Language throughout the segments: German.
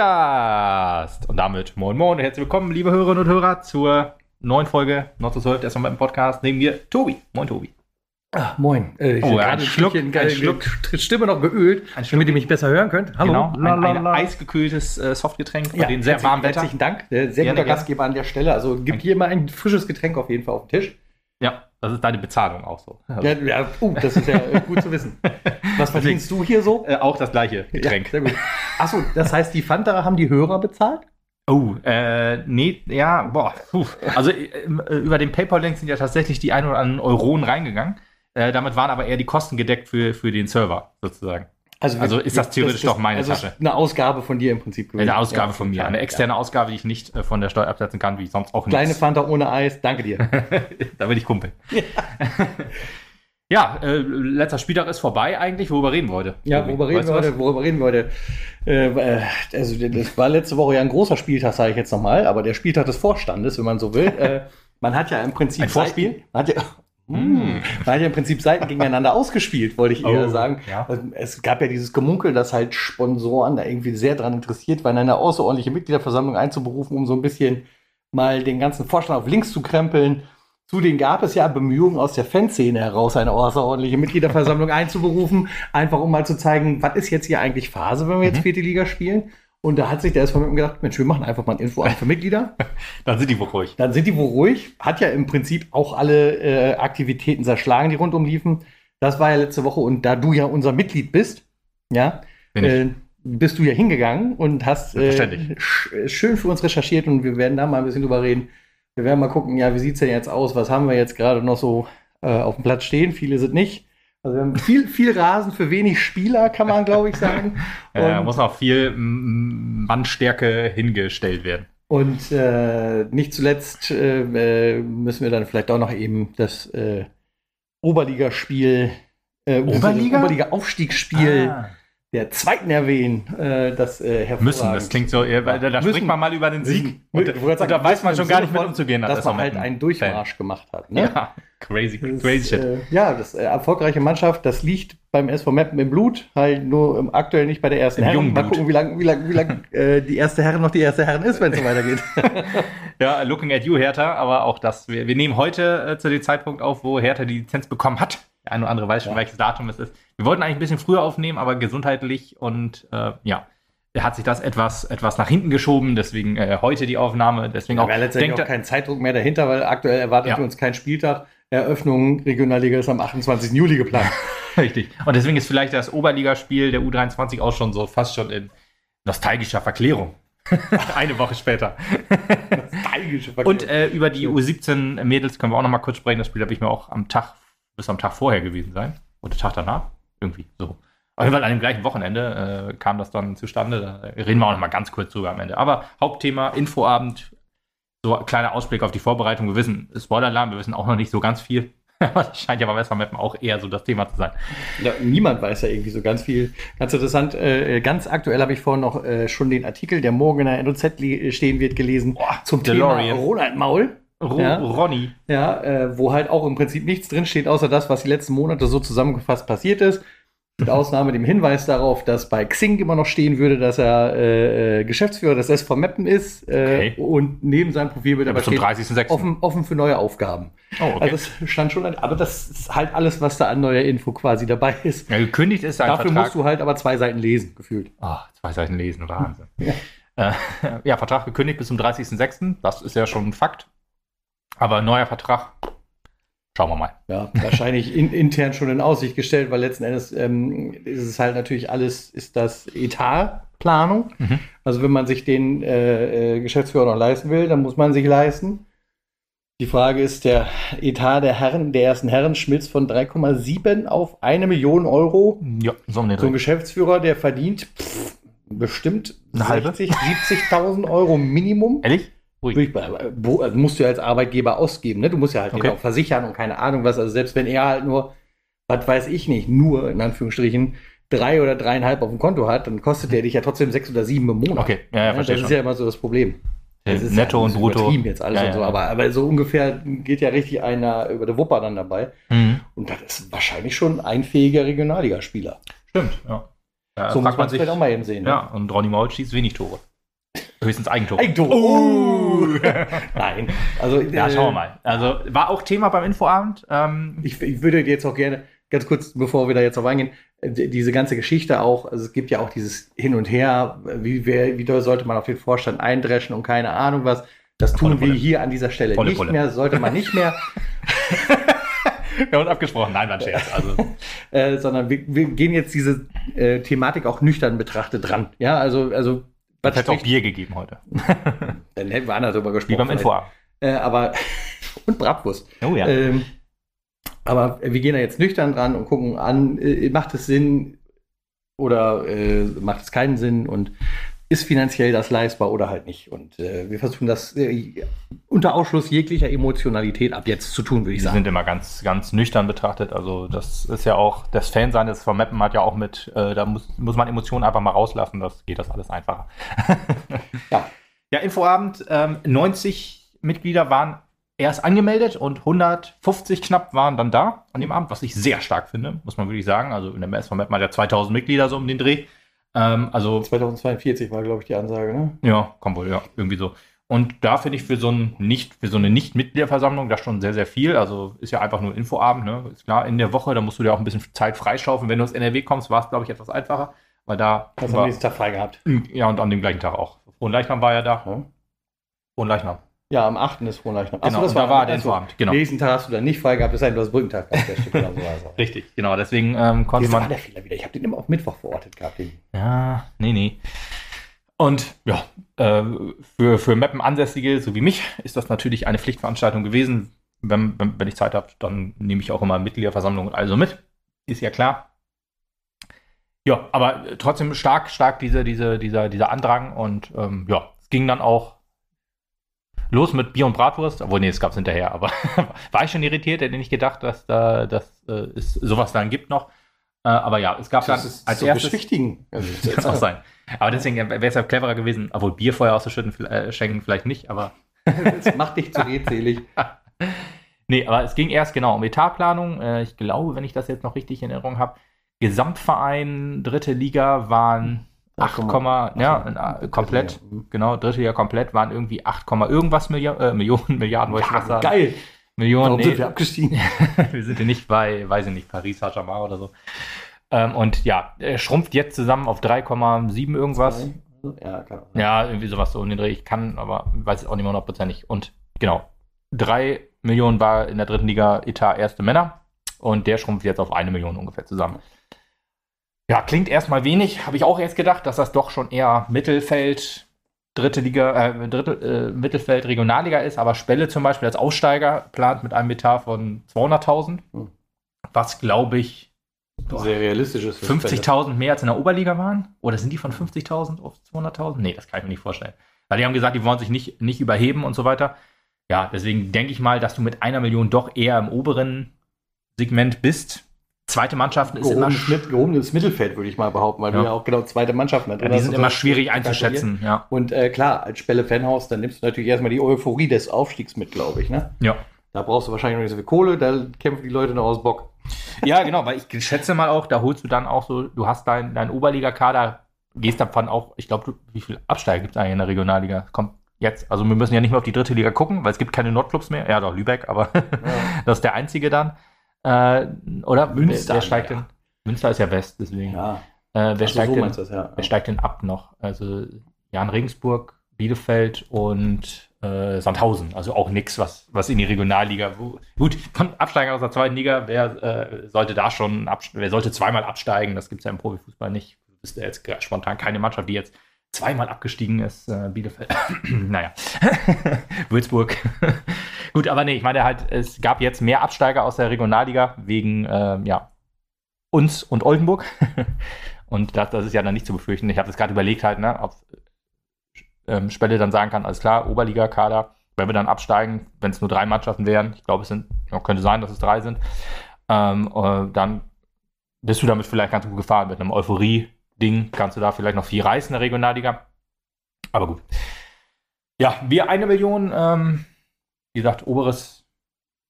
Podcast. Und damit moin moin und herzlich willkommen, liebe Hörerinnen und Hörer, zur neuen Folge Not so Solved, erstmal beim Podcast. Neben mir Tobi. Moin, Tobi. Ah, moin. Äh, ich Oh, hab ein Schluck, ein äh, Schluck. Stimme noch geölt, Ein Schluck. damit ihr mich besser hören könnt. Hallo. Genau, ein, ein eisgekühltes äh, Softgetränk bei Ja, dem sehr herzlich- warmen Wetter. Herzlichen Dank. Äh, Sehr Gerne, guter. Gastgeber an der Stelle. Also gibt hier mal ein frisches Getränk auf jeden Fall auf den Tisch. Ja, das ist deine Bezahlung auch so. Also, Ja, ja uh, das ist ja äh, gut zu wissen. Was verdienst du hier so? äh, auch das gleiche Getränk. Ja, sehr gut. Achso, das heißt, die Fanta haben die Hörer bezahlt? Oh, äh, nee, ja, boah, puh. Also äh, äh, über den PayPal-Link sind ja tatsächlich die ein oder anderen Euronen reingegangen. Äh, damit waren aber eher die Kosten gedeckt für, für den Server, sozusagen. Also ist das theoretisch doch meine also Tasche. ist Eine Ausgabe von dir im Prinzip. gewesen. Eine Ausgabe Ja, von mir, eine ja. externe Ausgabe, die ich nicht äh, von der Steuer absetzen kann, wie sonst auch Kleine nichts. Fanta ohne Eis, danke dir. da bin ich Kumpel. Ja, äh, letzter Spieltag ist vorbei eigentlich, worüber reden wir heute? Ja, worüber reden Weißt wir heute? Worüber reden wir heute? Äh, also, das war letzte Woche ja ein großer Spieltag, sage ich jetzt nochmal, aber der Spieltag des Vorstandes, wenn man so will. äh, man hat ja im Prinzip. Ein Vorspiel? Seiten, man, hat ja, Mm. man hat ja im Prinzip Seiten gegeneinander ausgespielt, wollte ich eher Oh, sagen. ja. Es gab ja dieses Gemunkel, dass halt Sponsoren da irgendwie sehr dran interessiert waren, eine außerordentliche Mitgliederversammlung einzuberufen, um so ein bisschen mal den ganzen Vorstand auf links zu krempeln. Zudem gab es ja Bemühungen aus der Fanszene heraus, eine außerordentliche Mitgliederversammlung einzuberufen, einfach um mal zu zeigen, was ist jetzt hier eigentlich Phase, wenn wir jetzt Mhm. vierte Liga spielen. Und da hat sich der SV gedacht, Mensch, wir machen einfach mal ein Info für Mitglieder. Dann sind die wohl ruhig. Dann sind die wohl ruhig. Hat ja im Prinzip auch alle äh, Aktivitäten zerschlagen, die rundum liefen. Das war ja letzte Woche. Und da du ja unser Mitglied bist, ja, äh, bist du ja hingegangen und hast äh, schön für uns recherchiert und wir werden da mal ein bisschen drüber reden. Wir werden mal gucken, ja, wie sieht es denn jetzt aus? Was haben wir jetzt gerade noch so äh, auf dem Platz stehen? Viele sind nicht. Also wir haben viel, viel Rasen für wenig Spieler, kann man, glaube ich, sagen. Äh, Und- muss noch viel Mannstärke hingestellt werden. Und äh, nicht zuletzt äh, müssen wir dann vielleicht auch noch eben das äh, Oberligaspiel, äh, Oberliga? Oberliga-Aufstiegsspiel Ah, der zweiten erwähnen. Äh, das äh, müssen, das klingt so, äh, weil da, da spricht man mal über den Sieg. Und, und sagen, da weiß man schon gar nicht mit umzugehen. als Dass man halt einen Durchmarsch gemacht hat. Ne? Ja, crazy, Das crazy shit. Äh, ja, das äh, erfolgreiche Mannschaft, das liegt beim SV Meppen im Blut, halt nur im, aktuell nicht bei der ersten Im Herren. Mal gucken, wie lange wie lang, wie lang, äh, die erste Herren noch die erste Herren ist, wenn es so weitergeht. Ja, looking at you, Hertha, aber auch das. Wir, wir nehmen heute äh, zu dem Zeitpunkt auf, wo Hertha die Lizenz bekommen hat. Der eine oder andere weiß schon, Ja. welches Datum es ist. Wir wollten eigentlich ein bisschen früher aufnehmen, aber gesundheitlich und äh, ja, hat sich das etwas, etwas nach hinten geschoben. Deswegen äh, heute die Aufnahme. Deswegen Da auch. letztendlich denkt- auch kein Zeitdruck mehr dahinter, weil aktuell erwartet Ja. uns kein Spieltag. Eröffnung Regionalliga ist am 28. Juli geplant. Richtig. Und deswegen ist vielleicht das Oberligaspiel der U23 auch schon so fast schon in nostalgischer Verklärung. Eine Woche später. Und äh, über die U17 Mädels können wir auch noch mal kurz sprechen. Das Spiel habe ich mir auch am Tag, bis am Tag vorher gewesen sein. Oder Tag danach. Irgendwie so. Auf jeden Fall an dem gleichen Wochenende äh, kam das dann zustande. Da reden wir auch noch mal ganz kurz drüber am Ende. Aber Hauptthema, Infoabend. So ein kleiner Ausblick auf die Vorbereitung. Wir wissen, Spoiler-Alarm, wir wissen auch noch nicht so ganz viel. Aber das scheint ja beim Western Mappen auch eher so das Thema zu sein. ja, niemand weiß ja irgendwie so ganz viel. Ganz interessant, äh, ganz aktuell habe ich vorhin noch äh, schon den Artikel, der morgen in der NOZ li- stehen wird, gelesen Boah, zum DeLorean. Thema Ronald Maul. Ro Ja. Ronny. Ja, äh, wo halt auch im Prinzip nichts drinsteht, außer das, was die letzten Monate so zusammengefasst passiert ist. Mit Ausnahme dem Hinweis darauf, dass bei Xing immer noch stehen würde, dass er äh, äh, Geschäftsführer des SV Meppen ist. Äh, Okay. Und neben seinem Profil wird aber steht, 30.06. offen, offen für neue Aufgaben. Oh, okay. Also es stand schon, aber das ist halt alles, was da an neuer Info quasi dabei ist. ja, gekündigt ist ein Dafür Vertrag. musst du halt aber zwei Seiten lesen, gefühlt. Ah, zwei Seiten lesen, Wahnsinn. Ja. Äh, ja, Vertrag gekündigt bis zum 30.06. Das ist ja schon ein Fakt. Aber neuer Vertrag, schauen wir mal. Ja, wahrscheinlich in, intern schon in Aussicht gestellt, weil letzten Endes ähm, ist es halt natürlich alles, ist das Etatplanung. Mhm. Also wenn man sich den äh, äh, Geschäftsführer noch leisten will, dann muss man sich leisten. Die Frage ist, der Etat der Herren, der ersten Herren schmilzt von 3,7 auf eine Million Euro. Ja, so So ein. Geschäftsführer, der verdient pff, bestimmt Eine halbe? 60, 70.000 Euro Minimum. Ehrlich? Ruhig. Wo- also musst du ja als Arbeitgeber ausgeben, ne? Du musst ja halt Okay. auch versichern und keine Ahnung was. Also selbst wenn er halt nur, was weiß ich nicht, nur in Anführungsstrichen drei oder dreieinhalb auf dem Konto hat, dann kostet der dich ja trotzdem sechs oder sieben im Monat. Okay, ja, ja, das verstehe ist schon. ja immer so das Problem. Das ist Netto ja, und das ist Brutto. jetzt alles Ja, und so, aber, aber so ungefähr geht ja richtig einer über der Wupper dann dabei. Mhm. Und das ist wahrscheinlich schon ein fähiger Regionalligaspieler. Stimmt, ja. So muss man es vielleicht auch mal eben sehen. ne? Ja, und Ronny Maul schießt wenig Tore. Höchstens Eigentore. Eigentor. Oh. Nein. Also, ja, äh, schauen wir mal. Also war auch Thema beim Infoabend. Ähm, Ich, ich würde jetzt auch gerne, ganz kurz, bevor wir da jetzt auf eingehen, äh, die- diese ganze Geschichte auch, also es gibt ja auch dieses Hin und Her, wie, wer, wie doll sollte man auf den Vorstand eindreschen und keine Ahnung was. Das tun Volle wir Pulle. hier an dieser Stelle Volle nicht mehr, sollte man nicht mehr, wir haben uns abgesprochen. Nein, war ein Scherz. Also, äh, sondern wir, wir gehen jetzt diese äh, Thematik auch nüchtern betrachtet dran. Ja, also, also, es hätte auch Bier gegeben heute. dann hätten wir anders darüber gesprochen. Wie beim. Infoabend. Äh, aber, und Bratwurst. Oh ja. Ähm, aber wir gehen da jetzt nüchtern dran und gucken an, äh, macht es Sinn oder äh, macht es keinen Sinn und ist finanziell das leistbar oder halt nicht. Und äh, wir versuchen das äh, unter Ausschluss jeglicher Emotionalität ab jetzt zu tun, würde ich Die sagen. sind immer ganz, ganz nüchtern betrachtet. Also das ist ja auch, das Fansein des von Mappen hat ja auch mit, äh, da muss, muss man Emotionen einfach mal rauslassen, das geht das alles einfacher. Ja. Ja, Infoabend, ähm, 90 Mitglieder waren erst angemeldet und 150 knapp waren dann da an dem Abend, was ich sehr stark finde, muss man wirklich sagen. Also in der MS von Mappen hat ja 2000 Mitglieder so um den Dreh. Ähm, also 2042 war, glaube ich, die Ansage, ne? ja, kommt wohl, ja, irgendwie so. Und da finde ich für so, ein nicht, für so eine Nicht-Mitgliederversammlung das schon sehr, sehr viel. Also ist ja einfach nur Infoabend, ne? Ist klar, in der Woche, da musst du dir auch ein bisschen Zeit freischaufeln. Wenn du aus NRW kommst, war es, glaube ich, etwas einfacher, weil da. Hast du am nächsten Tag frei gehabt. ja, und an dem gleichen Tag auch. Frohen Leichnam war ja da. Ja, Frohen Leichnam. Ja am 8. ist Frohnleichnam. Genau, und da war der Infoabend, genau. Nächsten Tag hast du dann nicht frei gehabt, es sei denn, du hast Brückentag gehabt. Das stimmt, genau so war. Richtig, genau. Deswegen ähm, konnte Jetzt war man. der Fehler wieder. Ich habe den immer auf Mittwoch verortet gehabt. Den. Ja, nee, nee. Und ja, äh, für, für Mappen-Ansässige, so wie mich, ist das natürlich eine Pflichtveranstaltung gewesen. Wenn, wenn, wenn ich Zeit habe, dann nehme ich auch immer Mitgliederversammlung und also mit. Ist ja klar. Ja, aber trotzdem stark, stark diese, diese, dieser, dieser Andrang und ähm, ja, es ging dann auch los mit Bier und Bratwurst. Obwohl, nee, es gab es hinterher, aber war ich schon irritiert, hätte nicht gedacht, dass da dass, äh, es sowas dann gibt noch. Äh, aber ja, es gab dann als so erstes. beschwichtigen. Also, Kann auch sein. Aber deswegen wäre es ja cleverer gewesen, obwohl Bier vorher auszuschütten, äh, schenken vielleicht nicht, aber. das macht dich zu redselig. Nee, aber es ging erst genau um Etatplanung. Äh, ich glaube, wenn ich das jetzt noch richtig in Erinnerung habe, Gesamtverein, dritte Liga waren 8, ja, äh, komplett, genau, dritte Liga komplett waren irgendwie 8, irgendwas Milio äh, Millionen, Milliarden, wollte ich was sagen. Geil. Millionen, Warum sind nee, wir abgestiegen? wir sind ja nicht bei, weiß ich nicht, Paris Saint-Germain oder so. Ähm, und ja, er schrumpft jetzt zusammen auf 3,7 irgendwas. Ja, kann auch sein. Ja, irgendwie sowas so in den Dreh. Ich kann, aber weiß es auch nicht mehr hundertprozentig. Und genau, drei Millionen war in der dritten Liga Etat erste Männer und der schrumpft jetzt auf eine Million ungefähr zusammen. Ja, klingt erstmal wenig, habe ich auch erst gedacht, dass das doch schon eher Mittelfeld, dritte Liga, äh, dritte, äh, Mittelfeld, Regionalliga ist, aber Spelle zum Beispiel als Aussteiger plant mit einem Etat von 200.000, Hm. was glaube ich Sehr realistisches. für 50.000 mehr als in der Oberliga waren? Oder sind die von 50.000 auf 200.000? Nee, das kann ich mir nicht vorstellen. Weil die haben gesagt, die wollen sich nicht, nicht überheben und so weiter. Ja, deswegen denke ich mal, dass du mit einer Million doch eher im oberen Segment bist. Zweite Mannschaften ist immer, Gehobenes, sch- Mit, gehobenes Mittelfeld, würde ich mal behaupten, weil Ja. du ja auch genau zweite Mannschaften da ja, die hast sind immer schwierig einzuschätzen. Ja. Und äh, klar, als Spelle Fanhaus, dann nimmst du natürlich erstmal die Euphorie des Aufstiegs mit, glaube ich. Ne? ja. Da brauchst du wahrscheinlich noch nicht so viel Kohle, da kämpfen die Leute noch aus Bock. Ja, genau, weil ich schätze mal auch, da holst du dann auch so, du hast deinen dein Oberligakader, gehst davon auch, ich glaube, wie viele Absteiger gibt es eigentlich in der Regionalliga? Kommt jetzt, also wir müssen ja nicht mehr auf die dritte Liga gucken, weil es gibt keine Nordclubs mehr. Ja, doch, Lübeck, aber das ist der einzige dann. Äh, oder? Münster, Wer, wer steigt ja. denn? Münster ist ja West, deswegen. Ja, Äh, wer, Ach so, steigt so denn, das, ja. wer steigt denn ab noch? Also Jan Regensburg, Bielefeld und äh, Sandhausen. Also auch nichts, was, was in die Regionalliga. Wo, gut, von Absteigern aus der zweiten Liga, wer äh, sollte da schon wer sollte zweimal absteigen? Das gibt es ja im Profifußball nicht. Ist ja jetzt spontan keine Mannschaft, die jetzt zweimal abgestiegen ist. Äh, Bielefeld. naja. Würzburg. gut, aber nee, ich meine halt, es gab jetzt mehr Absteiger aus der Regionalliga wegen, ähm, ja, uns und Oldenburg. und das, das ist ja dann nicht zu befürchten. Ich habe das gerade überlegt halt, ne, ob ähm, Spelle dann sagen kann, alles klar, Oberliga-Kader, wenn wir dann absteigen, wenn es nur drei Mannschaften wären, ich glaube, es sind, ja, könnte sein, dass es drei sind, ähm, äh, dann bist du damit vielleicht ganz gut gefahren. Mit einem Euphorie-Ding kannst du da vielleicht noch viel reißen in der Regionalliga. Aber gut. Ja, wir eine Million, ähm, wie gesagt, oberes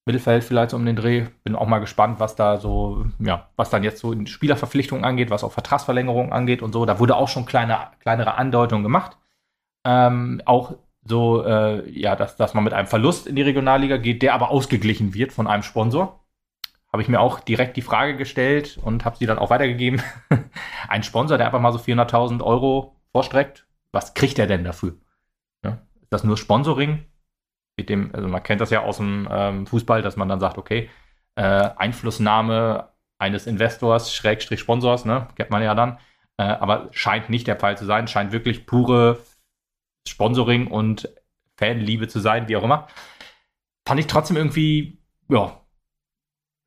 Mittelfeld vielleicht so um den Dreh. Bin auch mal gespannt, was da so, ja, was dann jetzt so in Spielerverpflichtungen angeht, was auch Vertragsverlängerungen angeht und so. Da wurde auch schon kleine, kleinere Andeutungen gemacht. Ähm, auch so, äh, ja, dass, dass man mit einem Verlust in die Regionalliga geht, der aber ausgeglichen wird von einem Sponsor. Habe ich mir auch direkt die Frage gestellt und habe sie dann auch weitergegeben. Ein Sponsor, der einfach mal so 400.000 Euro vorstreckt, was kriegt er denn dafür? Ja? Ist das nur Sponsoring? Mit dem, also man kennt das ja aus dem ähm, Fußball, dass man dann sagt, okay, äh, Einflussnahme eines Investors, Schrägstrich Sponsors, ne, kennt man ja dann, äh, aber scheint nicht der Fall zu sein, scheint wirklich pure Sponsoring und Fanliebe zu sein, wie auch immer. Fand ich trotzdem irgendwie, ja,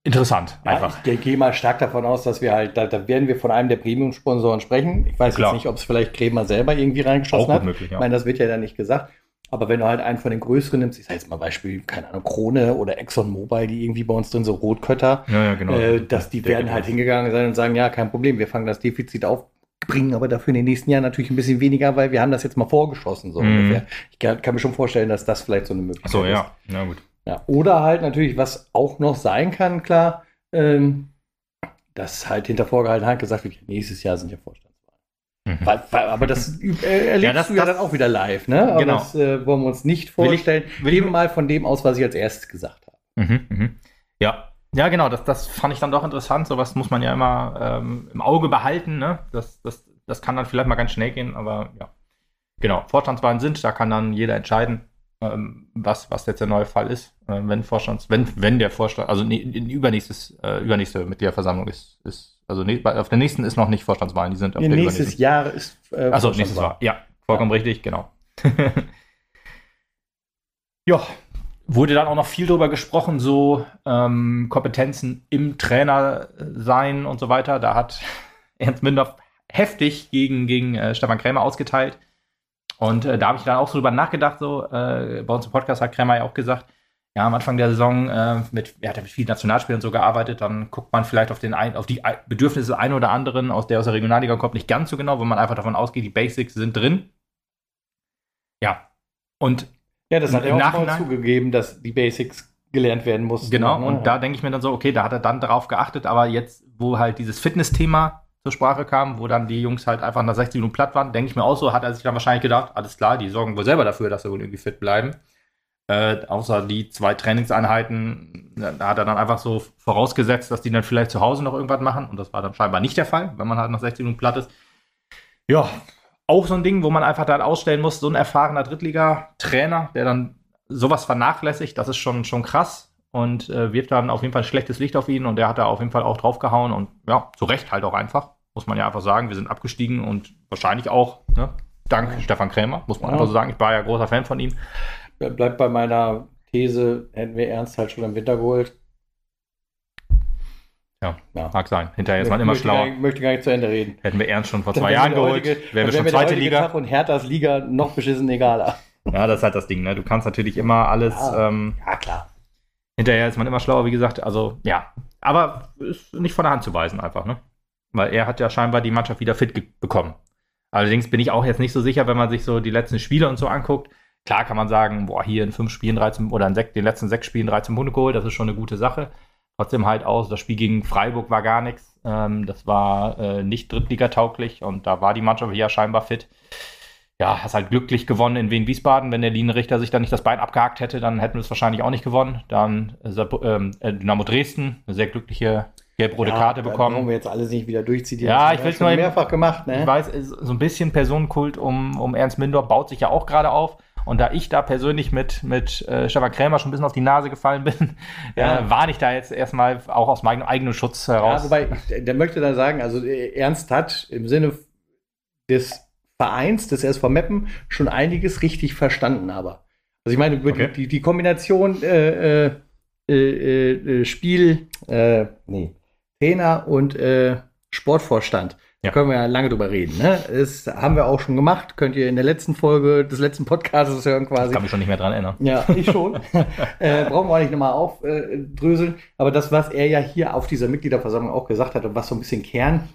interessant. Ja, einfach. Ich gehe mal stark davon aus, dass wir halt, da, da werden wir von einem der Premium-Sponsoren sprechen. Ich weiß Klar. jetzt nicht, ob es vielleicht Kremer selber irgendwie reingeschossen Auch hat. Möglich, ja. Ich meine, das wird ja dann nicht gesagt. Aber wenn du halt einen von den größeren nimmst, ich sage jetzt mal Beispiel, keine Ahnung, Krone oder Exxon Mobil, die irgendwie bei uns drin so Rotkötter, ja, ja, genau. äh, dass die werden halt hingegangen sein und sagen, ja, kein Problem, wir fangen das Defizit auf, bringen aber dafür in den nächsten Jahren natürlich ein bisschen weniger, weil wir haben das jetzt mal vorgeschossen, so mhm. ungefähr. Ich kann, kann, mir schon vorstellen, dass das vielleicht so eine Möglichkeit so, ja. ist. Ja, gut. Ja, oder halt natürlich, was auch noch sein kann, klar, ähm, dass halt hinter vorgehaltener Hand gesagt wird, nächstes Jahr sind ja Vorstand. Mhm. Weil, weil, aber das äh, erlebst ja, das, du ja das, dann auch wieder live, ne? Aber genau. das äh, wollen wir uns nicht vorstellen. Will ich, will ich mal von dem aus, was ich als erstes gesagt habe. Mhm, mhm. Ja. Ja, genau, das, das fand ich dann doch interessant. Sowas muss man ja immer ähm, im Auge behalten, ne? Das, das, das kann dann vielleicht mal ganz schnell gehen, aber ja. Genau, Vorstandswahlen sind, da kann dann jeder entscheiden, was, was jetzt der neue Fall ist. Äh, wenn Vorstands, wenn, wenn der Vorstand, also ne, übernächstes, äh, übernächste Mitgliederversammlung ist, ist also ne, auf der nächsten ist noch nicht Vorstandswahlen, die sind auf ja, der Nächstes Jahr ist äh, Achso, nächstes Jahr. Ja, vollkommen ja. richtig, genau. ja, wurde dann auch noch viel darüber gesprochen, so ähm, Kompetenzen im Trainer sein und so weiter. Da hat Ernst Mindorf heftig gegen, gegen äh, Stefan Krämer ausgeteilt. Und äh, da habe ich dann auch so drüber nachgedacht, so, äh, bei uns im Podcast hat Krämer ja auch gesagt, ja, am Anfang der Saison äh, mit, er hat ja mit vielen Nationalspielern so gearbeitet, dann guckt man vielleicht auf, den ein, auf die Bedürfnisse des einen oder anderen, aus der aus der Regionalliga kommt, nicht ganz so genau, wo man einfach davon ausgeht, die Basics sind drin. Ja. Und ja, das hat er auch zugegeben, dass die Basics gelernt werden mussten. Genau, ne? und da denke ich mir dann so, okay, da hat er dann darauf geachtet, aber jetzt, wo halt dieses Fitness-Thema zur Sprache kam, wo dann die Jungs halt einfach nach 60 Minuten platt waren, denke ich mir auch so, hat er sich dann wahrscheinlich gedacht, alles klar, die sorgen wohl selber dafür, dass sie wohl irgendwie fit bleiben. Äh, außer die zwei Trainingseinheiten, da hat er dann einfach so vorausgesetzt, dass die dann vielleicht zu Hause noch irgendwas machen. Und das war dann scheinbar nicht der Fall, wenn man halt nach 60 Minuten platt ist. Ja, auch so ein Ding, wo man einfach dann ausstellen muss, so ein erfahrener Drittliga-Trainer, der dann sowas vernachlässigt, das ist schon, schon krass und äh, wirft dann auf jeden Fall ein schlechtes Licht auf ihn und der hat da auf jeden Fall auch draufgehauen und ja, zu Recht halt auch einfach, muss man ja einfach sagen. Wir sind abgestiegen und wahrscheinlich auch, ne, dank Stefan Krämer, muss man ja. einfach so sagen. Ich war ja großer Fan von ihm bleibt bei meiner These, hätten wir Ernst halt schon im Winter geholt. Ja, ja, mag sein. Hinterher ist man immer schlauer. Ich möchte gar nicht zu Ende reden. Hätten wir Ernst schon vor zwei Jahren geholt, wären wir schon zweite Liga. Tag und Herthas Liga noch beschissen egaler. Ja, das ist halt das Ding. Ne? Du kannst natürlich immer alles. Ja, ähm, ja, klar. Hinterher ist man immer schlauer, wie gesagt. Also, ja. Aber ist nicht von der Hand zu weisen, einfach. Ne? Weil er hat ja scheinbar die Mannschaft wieder fit bekommen. Allerdings bin ich auch jetzt nicht so sicher, wenn man sich so die letzten Spiele und so anguckt Klar kann man sagen, boah, hier in fünf Spielen 13 oder in den letzten sechs Spielen 13 Punkte geholt, das ist schon eine gute Sache. Trotzdem halt aus, das Spiel gegen Freiburg war gar nichts. Ähm, das war äh, nicht Drittliga-tauglich und da war die Mannschaft ja scheinbar fit. Ja, hast halt glücklich gewonnen in Wien-Wiesbaden. Wenn der Linienrichter sich da nicht das Bein abgehakt hätte, dann hätten wir es wahrscheinlich auch nicht gewonnen. Dann äh, äh Dynamo Dresden, eine sehr glückliche gelb-rote ja, Karte bekommen. Wollen wir jetzt alles nicht wieder durchziehen. Ja, ich will es nur mehrfach gemacht. Ne? Ich weiß, so ein bisschen Personenkult um, um Ernst Mindor baut sich ja auch gerade auf. Und da ich da persönlich mit, mit äh, Stefan Krämer schon ein bisschen auf die Nase gefallen bin, ja. äh, warne ich da jetzt erstmal auch aus meinem eigenen Schutz heraus. Ja, wobei, der möchte dann sagen, also äh, Ernst hat im Sinne des Vereins, des SV Meppen, schon einiges richtig verstanden, aber. Also ich meine, okay. die, die Kombination äh, äh, äh, äh Spiel, nee, Trainer und Sportvorstand da können wir ja lange drüber reden. Ne? Das haben wir auch schon gemacht. Könnt ihr in der letzten Folge des letzten Podcasts hören quasi. Ich kann mich schon nicht mehr dran erinnern. Ja, ich schon. äh, brauchen wir auch nicht nochmal aufdröseln. Aber das, was er ja hier auf dieser Mitgliederversammlung auch gesagt hat und was so ein bisschen Kern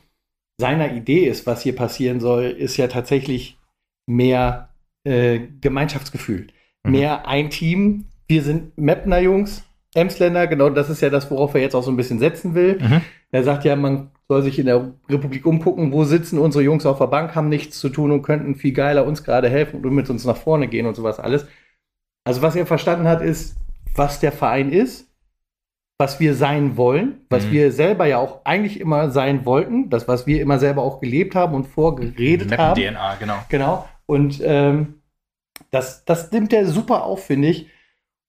seiner Idee ist, was hier passieren soll, ist ja tatsächlich mehr äh, Gemeinschaftsgefühl. Mhm. Mehr ein Team. Wir sind Mapner Jungs. Emsländer, genau das ist ja das, worauf er jetzt auch so ein bisschen setzen will. Mhm. Er sagt ja, man soll sich in der Republik umgucken, wo sitzen unsere Jungs auf der Bank, haben nichts zu tun und könnten viel geiler uns gerade helfen und mit uns nach vorne gehen und sowas alles. Also was er verstanden hat, ist, was der Verein ist, was wir sein wollen, was Mhm. wir selber ja auch eigentlich immer sein wollten, das, was wir immer selber auch gelebt haben und vorgeredet Mappen haben. DNA, genau. Genau. Und ähm, das, das nimmt er super auf, finde ich,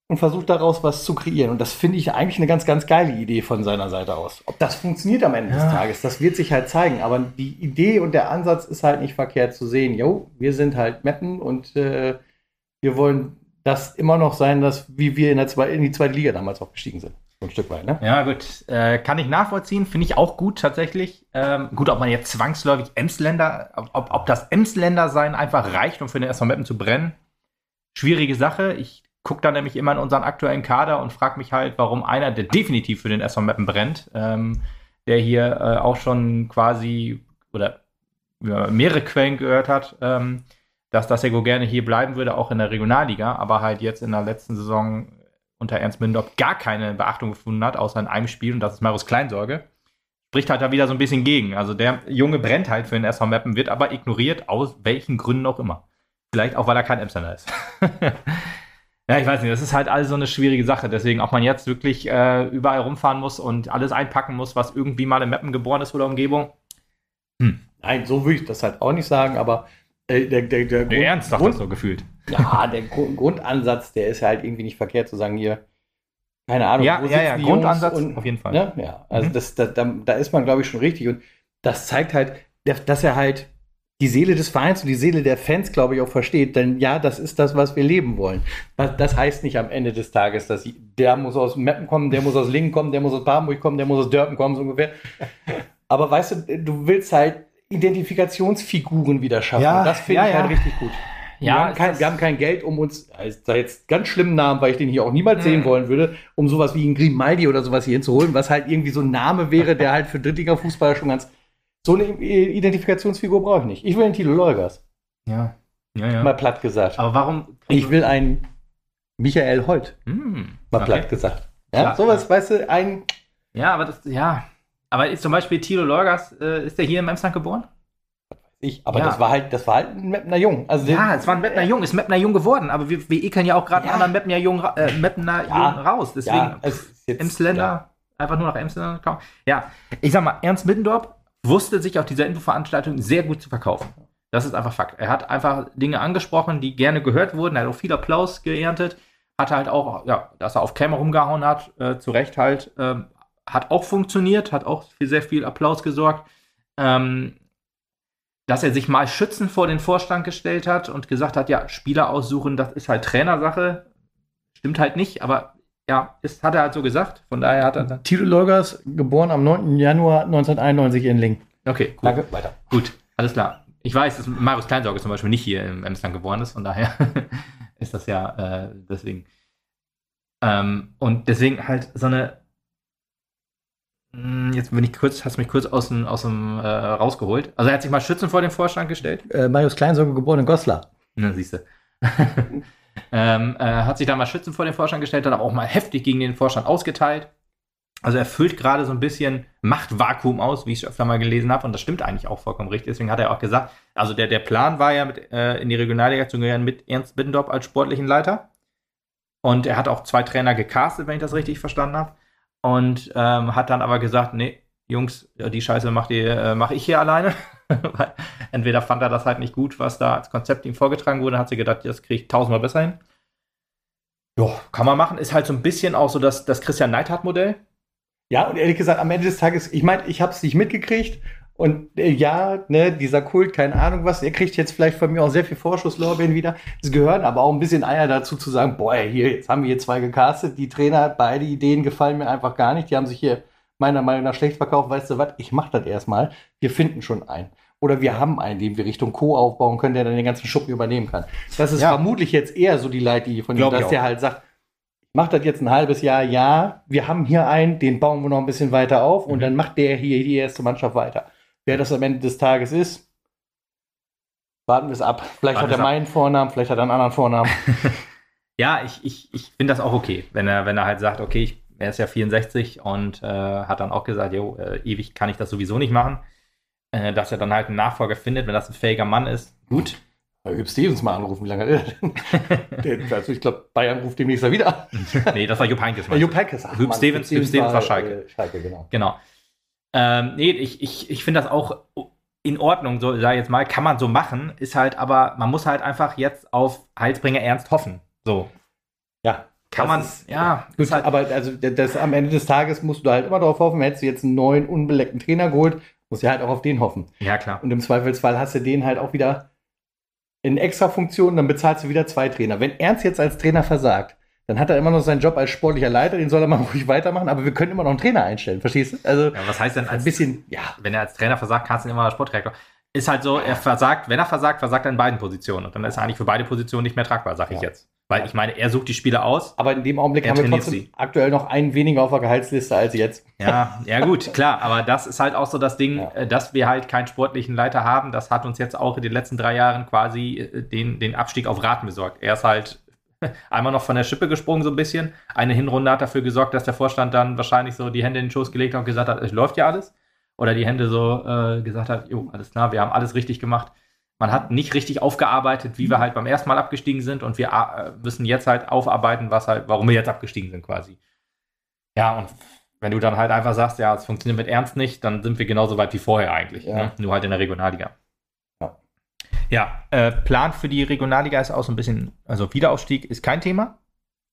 und versucht daraus was zu kreieren. Und das finde ich eigentlich eine ganz, ganz geile Idee von seiner Seite aus. Ob das funktioniert am Ende Ja. des Tages, das wird sich halt zeigen. Aber die Idee und der Ansatz ist halt nicht verkehrt zu sehen. Jo, wir sind halt Meppen und äh, wir wollen das immer noch sein, dass wie wir in, der zwei, in die zweite Liga damals auch gestiegen sind. Ein Stück weit, ne? Ja, gut. Äh, kann ich nachvollziehen. Finde ich auch gut tatsächlich. Ähm, gut, ob man jetzt zwangsläufig Emsländer, ob, ob das Emsländer sein einfach reicht, um für den SV Meppen zu brennen. Schwierige Sache. Ich gucke da nämlich immer in unseren aktuellen Kader und frage mich halt, warum einer, der definitiv für den SV Meppen brennt, ähm, der hier äh, auch schon quasi oder ja, mehrere Quellen gehört hat, ähm, dass das Ego gerne hier bleiben würde, auch in der Regionalliga, aber halt jetzt in der letzten Saison unter Ernst Mindorf gar keine Beachtung gefunden hat, außer in einem Spiel, und das ist Marius Kleinsorge. Spricht halt da wieder so ein bisschen gegen. Also der Junge brennt halt für den SV Meppen, wird aber ignoriert, aus welchen Gründen auch immer. Vielleicht auch, weil er kein Emsländer ist. ja, ich weiß nicht, das ist halt alles so eine schwierige Sache. Deswegen, ob man jetzt wirklich äh, überall rumfahren muss und alles einpacken muss, was irgendwie mal in Meppen geboren ist oder Umgebung. Nein, so würde ich das halt auch nicht sagen, aber äh, der, der, der, Nee, ernst sagt Grund, das so gefühlt. Ja, der Grund, Grundansatz, der ist halt irgendwie nicht verkehrt zu sagen, hier, keine Ahnung, Ja, wo ja, ja, Grundansatz und, auf jeden Fall. Ne? Ja, also Mhm. das, da, da, da ist man, glaube ich, schon richtig. Und das zeigt halt, dass er halt die Seele des Vereins und die Seele der Fans, glaube ich, auch versteht. Denn ja, das ist das, was wir leben wollen. Das, heißt nicht am Ende des Tages, dass ich, der muss aus Meppen kommen, der muss aus Lingen kommen, der muss aus Badenburg kommen, der muss aus Dörpen kommen, so ungefähr. Aber weißt du, du willst halt Identifikationsfiguren wieder schaffen. Ja, das finde ja, ich halt ja. richtig gut. Ja, wir, haben kein, wir haben kein Geld, um uns, da jetzt ganz schlimmen Namen, weil ich den hier auch niemals Mhm. sehen wollen würde, um sowas wie einen Grimaldi oder sowas hier hinzuholen, was halt irgendwie so ein Name wäre, der halt für Drittliga-Fußballer schon ganz. So eine Identifikationsfigur brauche ich nicht. Ich will einen Tilo Lolgas, Ja. Ja, ja. mal platt gesagt. Aber warum? Ich will einen Michael Holt, Hm, mal okay. platt gesagt. Ja, Klar, sowas, weißt du, ein. Ja, aber das, ja. Aber ist zum Beispiel Tilo Lorgas, äh, ist der hier im Emsland geboren? Ich, aber Ja. das war halt, das war halt ein Meppner Jung. Also Ja, es war ein Meppner Jung, ist Meppner Jung geworden, aber wir, wir ekeln ja auch gerade Ja. einen anderen Meppner Jung, äh, Meppner Ja. Jung raus. Deswegen ja, jetzt, Emsländer, einfach nur nach Emsländer kommen. Ja, ich sag mal, Ernst Middendorf wusste sich auf dieser Infoveranstaltung sehr gut zu verkaufen. Das ist einfach Fakt. Er hat einfach Dinge angesprochen, die gerne gehört wurden. Er hat auch viel Applaus geerntet. Hat halt auch, ja, dass er auf Kämmer rumgehauen hat, äh, zu Recht halt, ähm, hat auch funktioniert, hat auch für sehr viel Applaus gesorgt. Ähm, dass er sich mal schützend vor den Vorstand gestellt hat und gesagt hat, ja, Spieler aussuchen, das ist halt Trainersache. Stimmt halt nicht, aber ja, ist, hat er halt so gesagt. Von daher hat er dann. Tilo Lolgas, geboren am 9. Januar 1991 in Lingen. Okay, gut. Danke, weiter. Gut, alles klar. Ich weiß, dass Marius Kleinsorge zum Beispiel nicht hier im Emsland geboren ist, von daher ist das ja äh, deswegen. Ähm, und deswegen halt so eine. Hm, Jetzt bin ich kurz, hast mich kurz aus dem, aus dem äh, rausgeholt. Also er hat sich mal schützend vor den Vorstand gestellt. Äh, Marius Kleinsorge, geboren in Goslar. Na, siehst du. ähm, äh, hat sich da mal schützend vor den Vorstand gestellt, hat aber auch mal heftig gegen den Vorstand ausgeteilt. Also er füllt gerade so ein bisschen Machtvakuum aus, wie ich öfter mal gelesen habe, und das stimmt eigentlich auch vollkommen richtig. Deswegen hat er auch gesagt, also der, der Plan war ja, mit, äh, in die Regionalliga zu gehören mit Ernst Biddendorf als sportlichen Leiter. Und er hat auch zwei Trainer gecastet, wenn ich das richtig verstanden habe. Und ähm, hat dann aber gesagt, nee, Jungs, ja, die Scheiße macht ihr, äh, mache ich hier alleine. Entweder fand er das halt nicht gut, was da als Konzept ihm vorgetragen wurde, hat sie gedacht, das kriege ich tausendmal besser hin. Ja, kann man machen. Ist halt so ein bisschen auch so das, das Christian Neidhardt-Modell. Ja, und ehrlich gesagt, am Ende des Tages, ich meine, ich habe es nicht mitgekriegt. Und äh, ja, ne, dieser Kult, keine Ahnung was, er kriegt jetzt vielleicht von mir auch sehr viel Vorschusslorbeeren wieder. Es gehören aber auch ein bisschen Eier dazu zu sagen, boah, hier, jetzt haben wir hier zwei gecastet, die Trainer, beide Ideen gefallen mir einfach gar nicht. Die haben sich hier meiner Meinung nach schlecht verkauft. Weißt du was, ich mach das erstmal. Wir finden schon einen. Oder wir haben einen, den wir Richtung Co. aufbauen können, der dann den ganzen Schuppen übernehmen kann. Das ist Ja. vermutlich jetzt eher so die Leitlinie von ihm, dass der halt sagt, macht das jetzt ein halbes Jahr, ja, wir haben hier einen, den bauen wir noch ein bisschen weiter auf und Mhm. dann macht der hier die erste Mannschaft weiter. Wer das am Ende des Tages ist, warten wir es ab. Vielleicht Warten hat er meinen Vornamen, vielleicht hat er einen anderen Vornamen. ja, ich, ich, ich finde das auch okay, wenn er, wenn er halt sagt, okay, ich, er ist ja 64 und äh, hat dann auch gesagt, jo, äh, ewig kann ich das sowieso nicht machen. Äh, dass er dann halt einen Nachfolger findet, wenn das ein fähiger Mann ist, gut. Hüb Stevens mal anrufen, wie lange hat er denn? also ich glaube, Bayern ruft demnächst mal wieder an. nee, das war Jupp Heynckes. Jupp Heynckes. Ach, Hüb Stevens, war Schalke. Äh, Schalke, genau. Genau. Ähm, nee, ich, ich, ich finde das auch in Ordnung, so sag ich jetzt mal, kann man so machen, ist halt, aber man muss halt einfach jetzt auf Heilsbringer Ernst hoffen. So. Ja. Kann man, ist, ja. Gut, halt, aber also das, am Ende des Tages musst du halt immer darauf hoffen, hättest du jetzt einen neuen, unbeleckten Trainer geholt, musst du halt auch auf den hoffen. Ja, klar. Und im Zweifelsfall hast du den halt auch wieder in extra Funktion, dann bezahlst du wieder zwei Trainer. Wenn Ernst jetzt als Trainer versagt, dann hat er immer noch seinen Job als sportlicher Leiter, den soll er mal ruhig weitermachen, aber wir können immer noch einen Trainer einstellen, verstehst du? Also, ja, was heißt denn als, ein bisschen, ja. Wenn er als Trainer versagt, kannst du ihn immer Sportdirektor. Ist halt so, er versagt, wenn er versagt, versagt er in beiden Positionen. Und dann ist er eigentlich für beide Positionen nicht mehr tragbar, sag ja. ich jetzt. Weil ich meine, er sucht die Spieler aus. Aber in dem Augenblick haben wir trotzdem sie. aktuell noch einen weniger auf der Gehaltsliste als jetzt. Ja, ja gut, klar. Aber das ist halt auch so das Ding, ja. Äh, dass wir halt keinen sportlichen Leiter haben. Das hat uns jetzt auch in den letzten drei Jahren quasi äh, den, den Abstieg auf Raten besorgt. Er ist halt einmal noch von der Schippe gesprungen so ein bisschen. Eine Hinrunde hat dafür gesorgt, dass der Vorstand dann wahrscheinlich so die Hände in den Schoß gelegt hat und gesagt hat, es läuft ja alles. Oder die Hände so äh, gesagt hat, jo, alles klar, wir haben alles richtig gemacht. Man hat nicht richtig aufgearbeitet, wie wir halt beim ersten Mal abgestiegen sind und wir äh, müssen jetzt halt aufarbeiten, was halt, warum wir jetzt abgestiegen sind quasi. Ja, und wenn du dann halt einfach sagst, ja, es funktioniert mit Ernst nicht, dann sind wir genauso weit wie vorher eigentlich. Ja. Ne? Nur halt in der Regionalliga. Ja, äh, Plan für die Regionalliga ist auch so ein bisschen, also Wiederaufstieg ist kein Thema.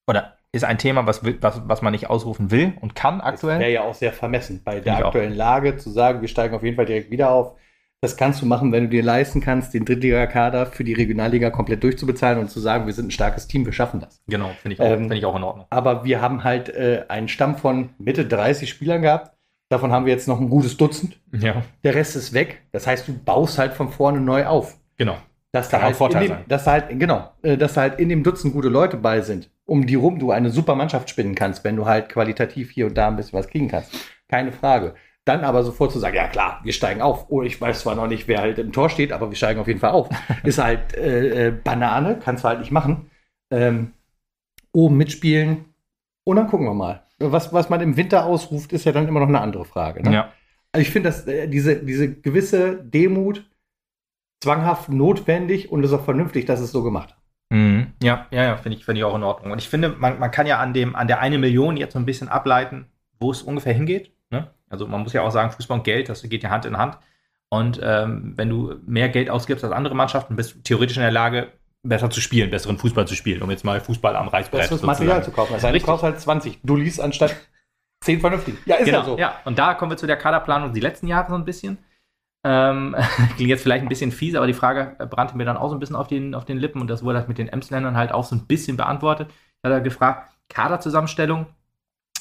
Oder ist ein Thema, was, was, was man nicht ausrufen will und kann aktuell. Wäre ja auch sehr vermessen, bei der aktuellen auch. Lage zu sagen, wir steigen auf jeden Fall direkt wieder auf. Das kannst du machen, wenn du dir leisten kannst, den Drittliga-Kader für die Regionalliga komplett durchzubezahlen und zu sagen, wir sind ein starkes Team, wir schaffen das. Genau, finde ich, auch, ähm, find ich auch in Ordnung. Aber wir haben halt äh, einen Stamm von Mitte 30 Spielern gehabt. Davon haben wir jetzt noch ein gutes Dutzend. Ja. Der Rest ist weg. Das heißt, du baust halt von vorne neu auf. Genau. Dass da, halt in dem, dass da halt, genau, äh, dass da halt in dem Dutzend gute Leute bei sind, um die rum du eine super Mannschaft spinnen kannst, wenn du halt qualitativ hier und da ein bisschen was kriegen kannst. Keine Frage. Dann aber sofort zu sagen, ja klar, wir steigen auf. Oh, ich weiß zwar noch nicht, wer halt im Tor steht, aber wir steigen auf jeden Fall auf. ist halt äh, äh, Banane, kannst du halt nicht machen. Ähm, oben mitspielen und dann gucken wir mal. Was, was man im Winter ausruft, ist ja dann immer noch eine andere Frage. Ne? Ja. Also ich finde, dass äh, diese, diese gewisse Demut zwanghaft notwendig und ist auch vernünftig, dass es so gemacht hat. Mhm. Ja, ja, ja, finde ich, find ich auch in Ordnung. Und ich finde, man, man kann ja an, dem, an der eine Million jetzt so ein bisschen ableiten, wo es ungefähr hingeht. Ne? Also man muss ja auch sagen, Fußball und Geld, das geht ja Hand in Hand. Und ähm, wenn du mehr Geld ausgibst als andere Mannschaften, bist du theoretisch in der Lage, besser zu spielen, besseren Fußball zu spielen, um jetzt mal Fußball am Reißbrett Besseres Material zu kaufen. Das heißt, du kaufst halt 20 Dullis anstatt 10 vernünftig. Ja, ist genau, ja so. Ja, und da kommen wir zu der Kaderplanung die letzten Jahre so ein bisschen. Ähm, klingt jetzt vielleicht ein bisschen fies, aber die Frage brannte mir dann auch so ein bisschen auf den, auf den Lippen und das wurde halt mit den Emsländern halt auch so ein bisschen beantwortet. Ich hatte gefragt, Kaderzusammenstellung,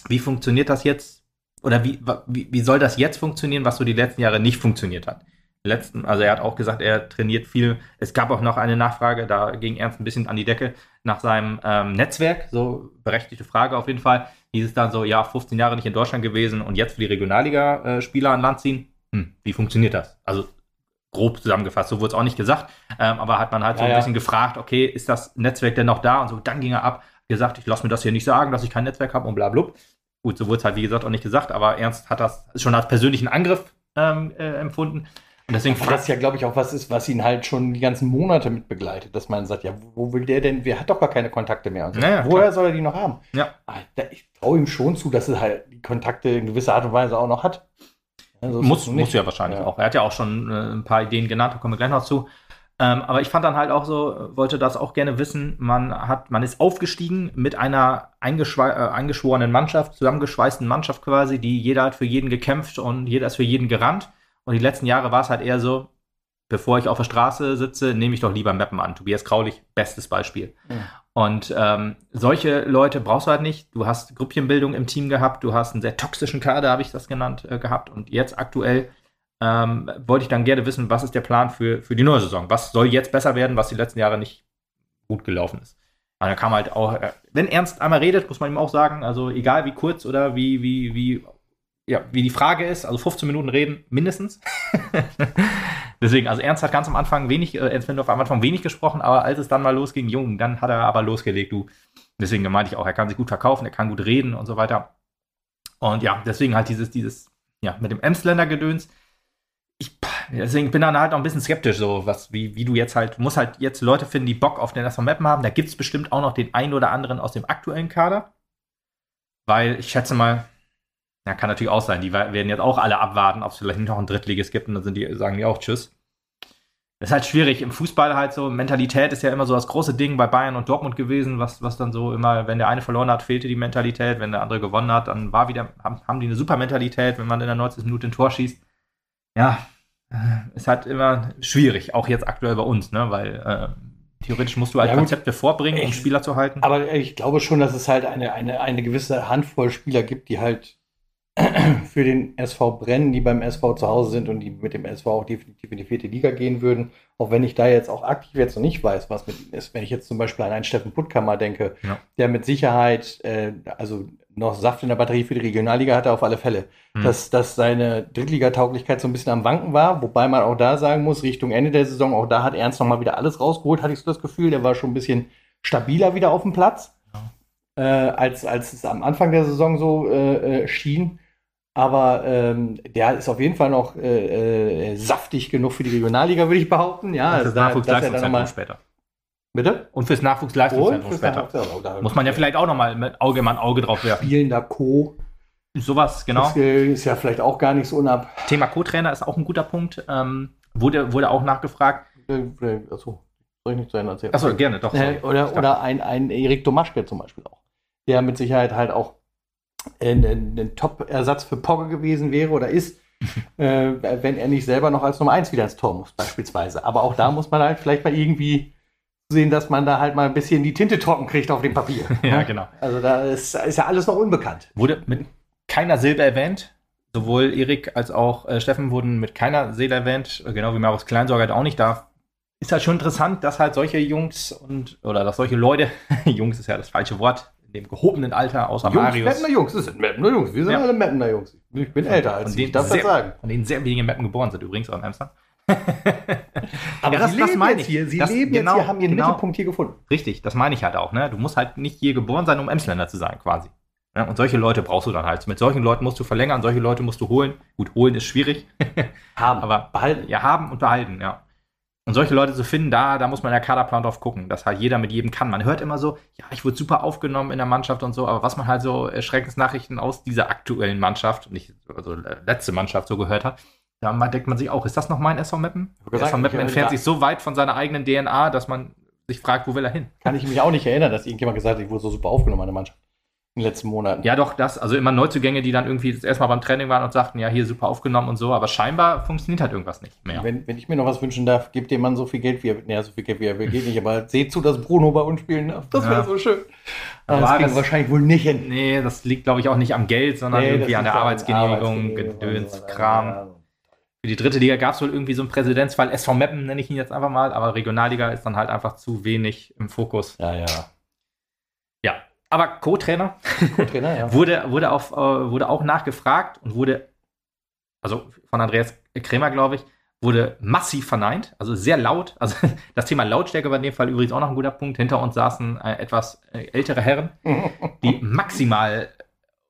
wie funktioniert das jetzt oder wie, wie, wie soll das jetzt funktionieren, was so die letzten Jahre nicht funktioniert hat? Letzten, also er hat auch gesagt, er trainiert viel. Es gab auch noch eine Nachfrage, da ging Ernst ein bisschen an die Decke nach seinem ähm, Netzwerk, so berechtigte Frage auf jeden Fall. Hieß es dann so, ja, 15 Jahre nicht in Deutschland gewesen und jetzt für die Regionalliga-Spieler an Land ziehen. Hm, wie funktioniert das? Also grob zusammengefasst, so wurde es auch nicht gesagt, ähm, aber hat man halt so ja, ein bisschen gefragt, okay, ist das Netzwerk denn noch da? Und so, dann ging er ab, gesagt, ich lasse mir das hier nicht sagen, dass ich kein Netzwerk habe und bla bla. Gut, so wurde es halt, wie gesagt, auch nicht gesagt, aber Ernst hat das schon als persönlichen Angriff ähm, äh, empfunden. Und deswegen ja, das ja, glaube ich, auch was ist, was ihn halt schon die ganzen Monate mit begleitet, dass man sagt, ja, wo will der denn? Wer hat doch gar keine Kontakte mehr. So. Naja, Woher klar. soll er die noch haben? Ja. Alter, ich traue ihm schon zu, dass er halt die Kontakte in gewisser Art und Weise auch noch hat. Also muss, muss ja wahrscheinlich ja. auch. Er hat ja auch schon äh, ein paar Ideen genannt, da kommen wir gleich noch zu. Ähm, aber ich fand dann halt auch so, wollte das auch gerne wissen, man hat, man ist aufgestiegen mit einer eingeschw äh, eingeschworenen Mannschaft, zusammengeschweißten Mannschaft quasi, die jeder hat für jeden gekämpft und jeder ist für jeden gerannt. Und die letzten Jahre war es halt eher so, bevor ich auf der Straße sitze, nehme ich doch lieber Mappen an. Tobias Kraulich, bestes Beispiel. Ja. Und ähm, solche Leute brauchst du halt nicht. Du hast Grüppchenbildung im Team gehabt, du hast einen sehr toxischen Kader, habe ich das genannt, äh, gehabt. Und jetzt aktuell ähm, wollte ich dann gerne wissen, was ist der Plan für, für die neue Saison? Was soll jetzt besser werden, was die letzten Jahre nicht gut gelaufen ist? Und da kam halt auch, äh, wenn Ernst einmal redet, muss man ihm auch sagen, also egal wie kurz oder wie, wie, wie, ja, wie die Frage ist, also 15 Minuten reden mindestens. Deswegen, also Ernst hat ganz am Anfang wenig, äh, Ernst Windorf am Anfang wenig gesprochen, aber als es dann mal losging, jung, dann hat er aber losgelegt, du. Deswegen meinte ich auch, er kann sich gut verkaufen, er kann gut reden und so weiter. Und ja, deswegen halt dieses, dieses, ja, mit dem Emsländer Gedöns. Ich, deswegen bin dann halt auch ein bisschen skeptisch, so was, wie, wie du jetzt halt, musst halt jetzt Leute finden, die Bock auf den SV Mappen haben. Da gibt es bestimmt auch noch den einen oder anderen aus dem aktuellen Kader. Weil ich schätze mal, ja, kann natürlich auch sein, die werden jetzt auch alle abwarten, ob es vielleicht noch ein Drittliges gibt und dann sind die, sagen die auch Tschüss. Das ist halt schwierig. Im Fußball halt so, Mentalität ist ja immer so das große Ding bei Bayern und Dortmund gewesen, was, was dann so immer, wenn der eine verloren hat, fehlte die Mentalität, wenn der andere gewonnen hat, dann war wieder, haben, haben die eine super Mentalität, wenn man in der 90. Minute ein Tor schießt. Ja, äh, ist halt immer schwierig, auch jetzt aktuell bei uns, ne, weil äh, theoretisch musst du halt ja, Konzepte vorbringen, um Spieler zu halten. Aber ich glaube schon, dass es halt eine, eine, eine gewisse Handvoll Spieler gibt, die halt für den SV brennen, die beim SV zu Hause sind und die mit dem SV auch definitiv in die vierte Liga gehen würden. Auch wenn ich da jetzt auch aktiv jetzt noch nicht weiß, was mit ihm ist. Wenn ich jetzt zum Beispiel an einen Steffen Puttkammer denke, ja. der mit Sicherheit, äh, also noch Saft in der Batterie für die Regionalliga hatte, auf alle Fälle. Mhm. Dass, dass seine Drittligatauglichkeit so ein bisschen am Wanken war, wobei man auch da sagen muss, Richtung Ende der Saison, auch da hat Ernst noch mal wieder alles rausgeholt, hatte ich so das Gefühl. Der war schon ein bisschen stabiler wieder auf dem Platz, ja. äh, als, als es am Anfang der Saison so äh, äh schien. Aber ähm, der ist auf jeden Fall noch äh, äh, saftig genug für die Regionalliga, würde ich behaupten. Ja, und also Nachwuchsleistungszentrum später. Bitte? Und fürs Nachwuchsleistungszentrum später. Nachwuchs Muss man ja vielleicht auch noch mal mit Auge mal ein Auge drauf werfen. Spielender Co. Sowas, genau. Das ist ja vielleicht auch gar nicht so unab. Thema Co-Trainer ist auch ein guter Punkt. Ähm, wurde, wurde auch nachgefragt. Äh, äh, achso, soll ich nicht zu Ende erzählen? Achso, gerne, doch. Äh, oder oder ein, ein Erik Domaschke zum Beispiel auch. Der mit Sicherheit halt auch ein, ein Top-Ersatz für Pogge gewesen wäre oder ist, äh, wenn er nicht selber noch als Nummer 1 wieder ins Tor muss, beispielsweise. Aber auch da muss man halt vielleicht mal irgendwie sehen, dass man da halt mal ein bisschen die Tinte trocken kriegt auf dem Papier. ja, genau. Also da ist, ist, ja alles noch unbekannt. Wurde mit keiner Silbe erwähnt. Sowohl Erik als auch äh, Steffen wurden mit keiner Seele erwähnt, genau wie Marius Kleinsorger halt auch nicht. Da ist halt schon interessant, dass halt solche Jungs und oder dass solche Leute, Jungs ist ja das falsche Wort, dem gehobenen Alter, außer Jungs, Marius. Mappener Jungs, das sind Mappener Jungs. Wir sind ja. alle Mappener Jungs. Ich bin älter als ich, darf das sagen. Von denen sehr wenige Mappen geboren sind übrigens auch in Amsterdam. Aber ja, das, sie das meine ich. Hier. Sie das, leben genau, jetzt hier, haben ihren genau, Mittelpunkt hier gefunden. Richtig, das meine ich halt auch. Ne? Du musst halt nicht hier geboren sein, um Emsländer zu sein, quasi. Ja, und solche Leute brauchst du dann halt. Mit solchen Leuten musst du verlängern, solche Leute musst du holen. Gut, holen ist schwierig. haben. Aber behalten. Ja, haben und behalten, ja. Und solche Leute zu finden, da, da muss man in der Kaderplan drauf gucken, dass halt jeder mit jedem kann. Man hört immer so, ja, ich wurde super aufgenommen in der Mannschaft und so, aber was man halt so Erschreckensnachrichten aus dieser aktuellen Mannschaft, nicht, also letzte Mannschaft so gehört hat, da denkt man sich auch, ist das noch mein SV Meppen? SV Meppen entfernt sich so weit von seiner eigenen DNA, dass man sich fragt, wo will er hin? Kann ich mich auch nicht erinnern, dass irgendjemand gesagt hat, ich wurde so super aufgenommen in der Mannschaft in den letzten Monaten. Ja, doch, das. Also immer Neuzugänge, die dann irgendwie das erste Mal beim Training waren und sagten, ja, hier super aufgenommen und so, aber scheinbar funktioniert halt irgendwas nicht mehr. Wenn, wenn ich mir noch was wünschen darf, gebt dem Mann so viel Geld, wie er, naja, so viel Geld, wie er will, geht nicht, aber seht zu, dass Bruno bei uns spielen darf. Das wäre ja. so schön. Aber das kriegen wir wahrscheinlich wohl nicht hin. Nee, das liegt, glaube ich, auch nicht am Geld, sondern nee, irgendwie an der Arbeitsgenehmigung, Gedöns, Kram. Für die dritte Liga gab es wohl irgendwie so einen Präzedenzfall. SV Meppen nenne ich ihn jetzt einfach mal, aber Regionalliga ist dann halt einfach zu wenig im Fokus. Ja, ja aber Co-Trainer, Co ja. wurde, wurde, auf, äh, wurde auch nachgefragt und wurde, also von Andreas Krämer, glaube ich, wurde massiv verneint, also sehr laut. Also das Thema Lautstärke war in dem Fall übrigens auch noch ein guter Punkt. Hinter uns saßen äh, etwas äh, ältere Herren, die maximal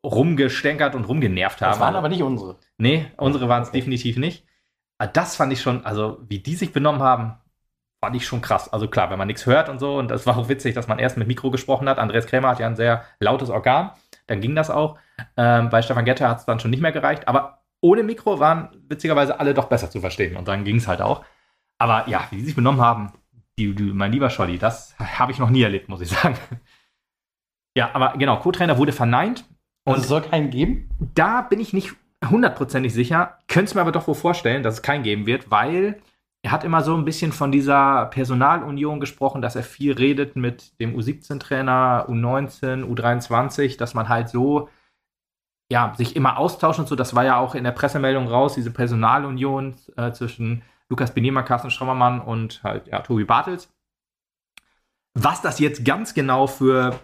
rumgestänkert und rumgenervt haben. Das waren aber nicht unsere. Nee, unsere waren es okay. definitiv nicht. Das fand ich schon, also wie die sich benommen haben, fand ich schon krass. Also klar, wenn man nichts hört und so, und das war auch witzig, dass man erst mit Mikro gesprochen hat. Andreas Krämer hat ja ein sehr lautes Organ, dann ging das auch. Ähm, bei Stefan Getter hat es dann schon nicht mehr gereicht, aber ohne Mikro waren witzigerweise alle doch besser zu verstehen und dann ging es halt auch. Aber ja, wie die sich benommen haben, die, die, mein lieber Scholli, das habe ich noch nie erlebt, muss ich sagen. Ja, aber genau, Co-Trainer wurde verneint. Und also es soll keinen geben? Da bin ich nicht hundertprozentig sicher. Könnte es mir aber doch wohl vorstellen, dass es keinen geben wird, weil er hat immer so ein bisschen von dieser Personalunion gesprochen, dass er viel redet mit dem U17-Trainer, U19, U23, dass man halt so ja, sich immer austauscht und so. Das war ja auch in der Pressemeldung raus, diese Personalunion äh, zwischen Lukas Benema, Carsten Strommermann und halt ja, Tobi Bartels. Was das jetzt ganz genau für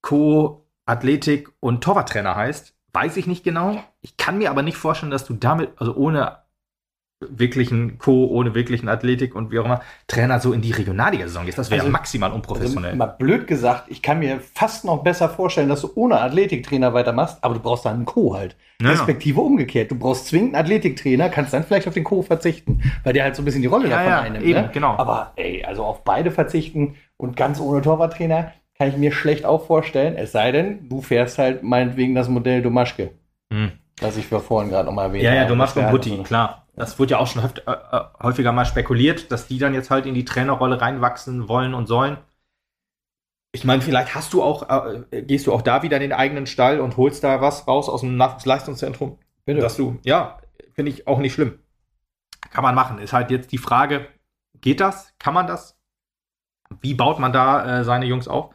Co, Athletik und Torwarttrainer heißt, weiß ich nicht genau. Ich kann mir aber nicht vorstellen, dass du damit, also ohne wirklichen Co, ohne wirklichen Athletik und wie auch immer, Trainer so in die Regionalliga-Saison gehst. Das wäre Also- maximal unprofessionell. Also, mal blöd gesagt, ich kann mir fast noch besser vorstellen, dass du ohne Athletiktrainer weitermachst, aber du brauchst dann einen Co halt. Ja, ja. Respektive umgekehrt. Du brauchst zwingend einen Athletiktrainer, kannst dann vielleicht auf den Co verzichten, weil der halt so ein bisschen die Rolle Ja, davon ja, einnimmt. eben, ne? genau. Aber ey, also auf beide verzichten und ganz ohne Torwarttrainer kann ich mir schlecht auch vorstellen, es sei denn, du fährst halt meinetwegen das Modell Domaschke, Hm. das ich für vorhin gerade nochmal erwähnt Ja, ja, habe. Domaschke und halt Butti, so- klar. Das wurde ja auch schon häuft, äh, äh, häufiger mal spekuliert, dass die dann jetzt halt in die Trainerrolle reinwachsen wollen und sollen. Ich meine, vielleicht hast du auch, äh, gehst du auch da wieder in den eigenen Stall und holst da was raus aus dem Nachwuchsleistungszentrum. Bitte. Dass du, ja, finde ich auch nicht schlimm. Kann man machen. Ist halt jetzt die Frage, geht das? Kann man das? Wie baut man da äh, seine Jungs auf?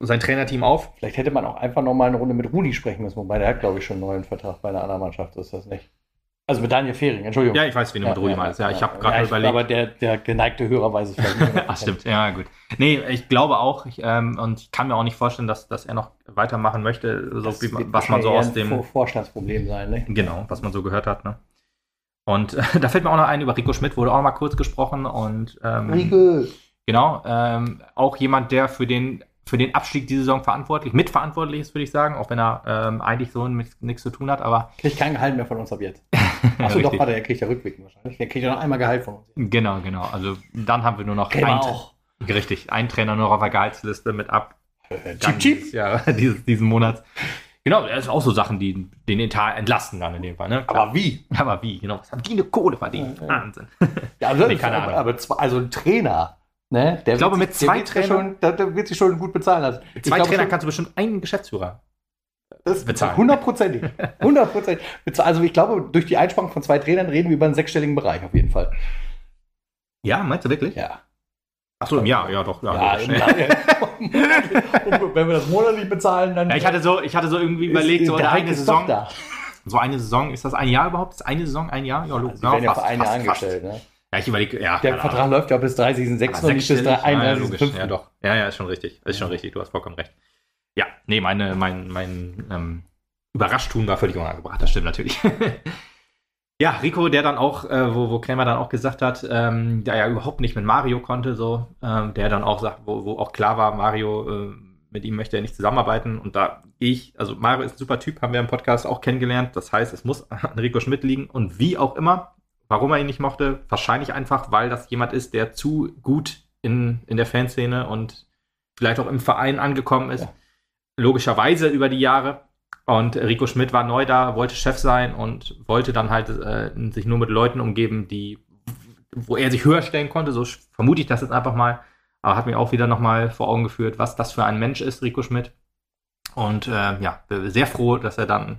Sein Trainerteam auf? Vielleicht hätte man auch einfach noch mal eine Runde mit Rudi sprechen müssen, wobei der hat, glaube ich, schon einen neuen Vertrag bei einer anderen Mannschaft, ist das nicht. Also mit Daniel Fehring, Entschuldigung. Ja, ich weiß, wen du mit Rudi meinst. Ja, ich habe gerade ja, überlegt. Aber der, der geneigte Hörer weiß es vielleicht nicht. Ach, stimmt, ja, gut. Nee, ich glaube auch, ich, ähm, und ich kann mir auch nicht vorstellen, dass, dass er noch weitermachen möchte, so Das wie, was man so aus dem, Vor- Vorstandsproblem sein, ne? genau, was man so gehört hat, ne? Und äh, da fällt mir auch noch ein, über Rico Schmidt wurde auch noch mal kurz gesprochen und ähm, Riegel. genau, ähm, auch jemand, der für den, für den Abstieg diese Saison verantwortlich, mitverantwortlich ist, würde ich sagen, auch wenn er ähm, eigentlich so mit nichts zu tun hat, aber Kriegt kein Gehalt mehr von uns ab jetzt. Achso, doch, warte, er kriegt ja Rückblicken wahrscheinlich. Der kriegt ja noch einmal Gehalt von uns. genau, genau, also dann haben wir nur noch Kennen wir ein, auch. richtig, ein Trainer nur auf der Gehaltsliste mit ab, Äh, Gang Chip, chip. dieses diesen Monats. Genau, das ist auch so Sachen, die den Etat entlasten dann in dem Fall. Ne? Aber wie? aber wie? Genau, was haben die eine Kohle verdient? Ja, ja. Wahnsinn. Ja, also, Nee, keine aber, Ahnung. aber zwei, also ein Trainer, ne? Der Ich glaube, mit sich- zwei der Trainern- schon, der, der wird sich schon gut bezahlen lassen. Ich Zwei glaube Trainer schon, kannst du bestimmt einen Geschäftsführer. Das bezahlen. Hundertprozentig. Hundertprozentig. Also ich glaube, durch die Einsparung von zwei Trainern reden wir über einen sechsstelligen Bereich auf jeden Fall. Ja, meinst du wirklich? Ja. Achso, im Jahr, ja doch. Ja, Ja, Jahr- Und wenn wir das monatlich bezahlen, dann ja, ich hatte so, ich hatte so irgendwie überlegt, so eine doch Saison. da. So eine Saison, ist das ein Jahr überhaupt? Ist eine Saison ein Jahr? Ja, Also, logisch. die werden ja fast, für ein Jahr fast, angestellt. Ne? fast. Ja, ich überlege, ja. Der Vertrag läuft ja bis 30.06. Aber und nicht bis sechsstellig? Ja, ja, logisch. 31.05. Ja, doch. Ja, ja, ist schon richtig. Ist schon richtig. Du hast vollkommen recht. Ja, nee, meine, mein, mein ähm, Überraschtun war völlig unangebracht. Das stimmt natürlich. ja, Rico, der dann auch, äh, wo, wo Krämer dann auch gesagt hat, ähm, der ja überhaupt nicht mit Mario konnte, so, ähm, der dann auch sagt, wo, wo auch klar war, Mario, äh, mit ihm möchte er nicht zusammenarbeiten. Und da ich, also Mario ist ein super Typ, haben wir im Podcast auch kennengelernt. Das heißt, es muss an Rico Schmidt liegen. Und wie auch immer, warum er ihn nicht mochte, wahrscheinlich einfach, weil das jemand ist, der zu gut in, in der Fanszene und vielleicht auch im Verein angekommen ist. Ja. Logischerweise über die Jahre. Und Rico Schmidt war neu da, wollte Chef sein und wollte dann halt äh, sich nur mit Leuten umgeben, die, wo er sich höher stellen konnte. So vermute ich das jetzt einfach mal. Aber hat mir auch wieder nochmal vor Augen geführt, was das für ein Mensch ist, Rico Schmidt. Und äh, ja, sehr froh, dass er dann,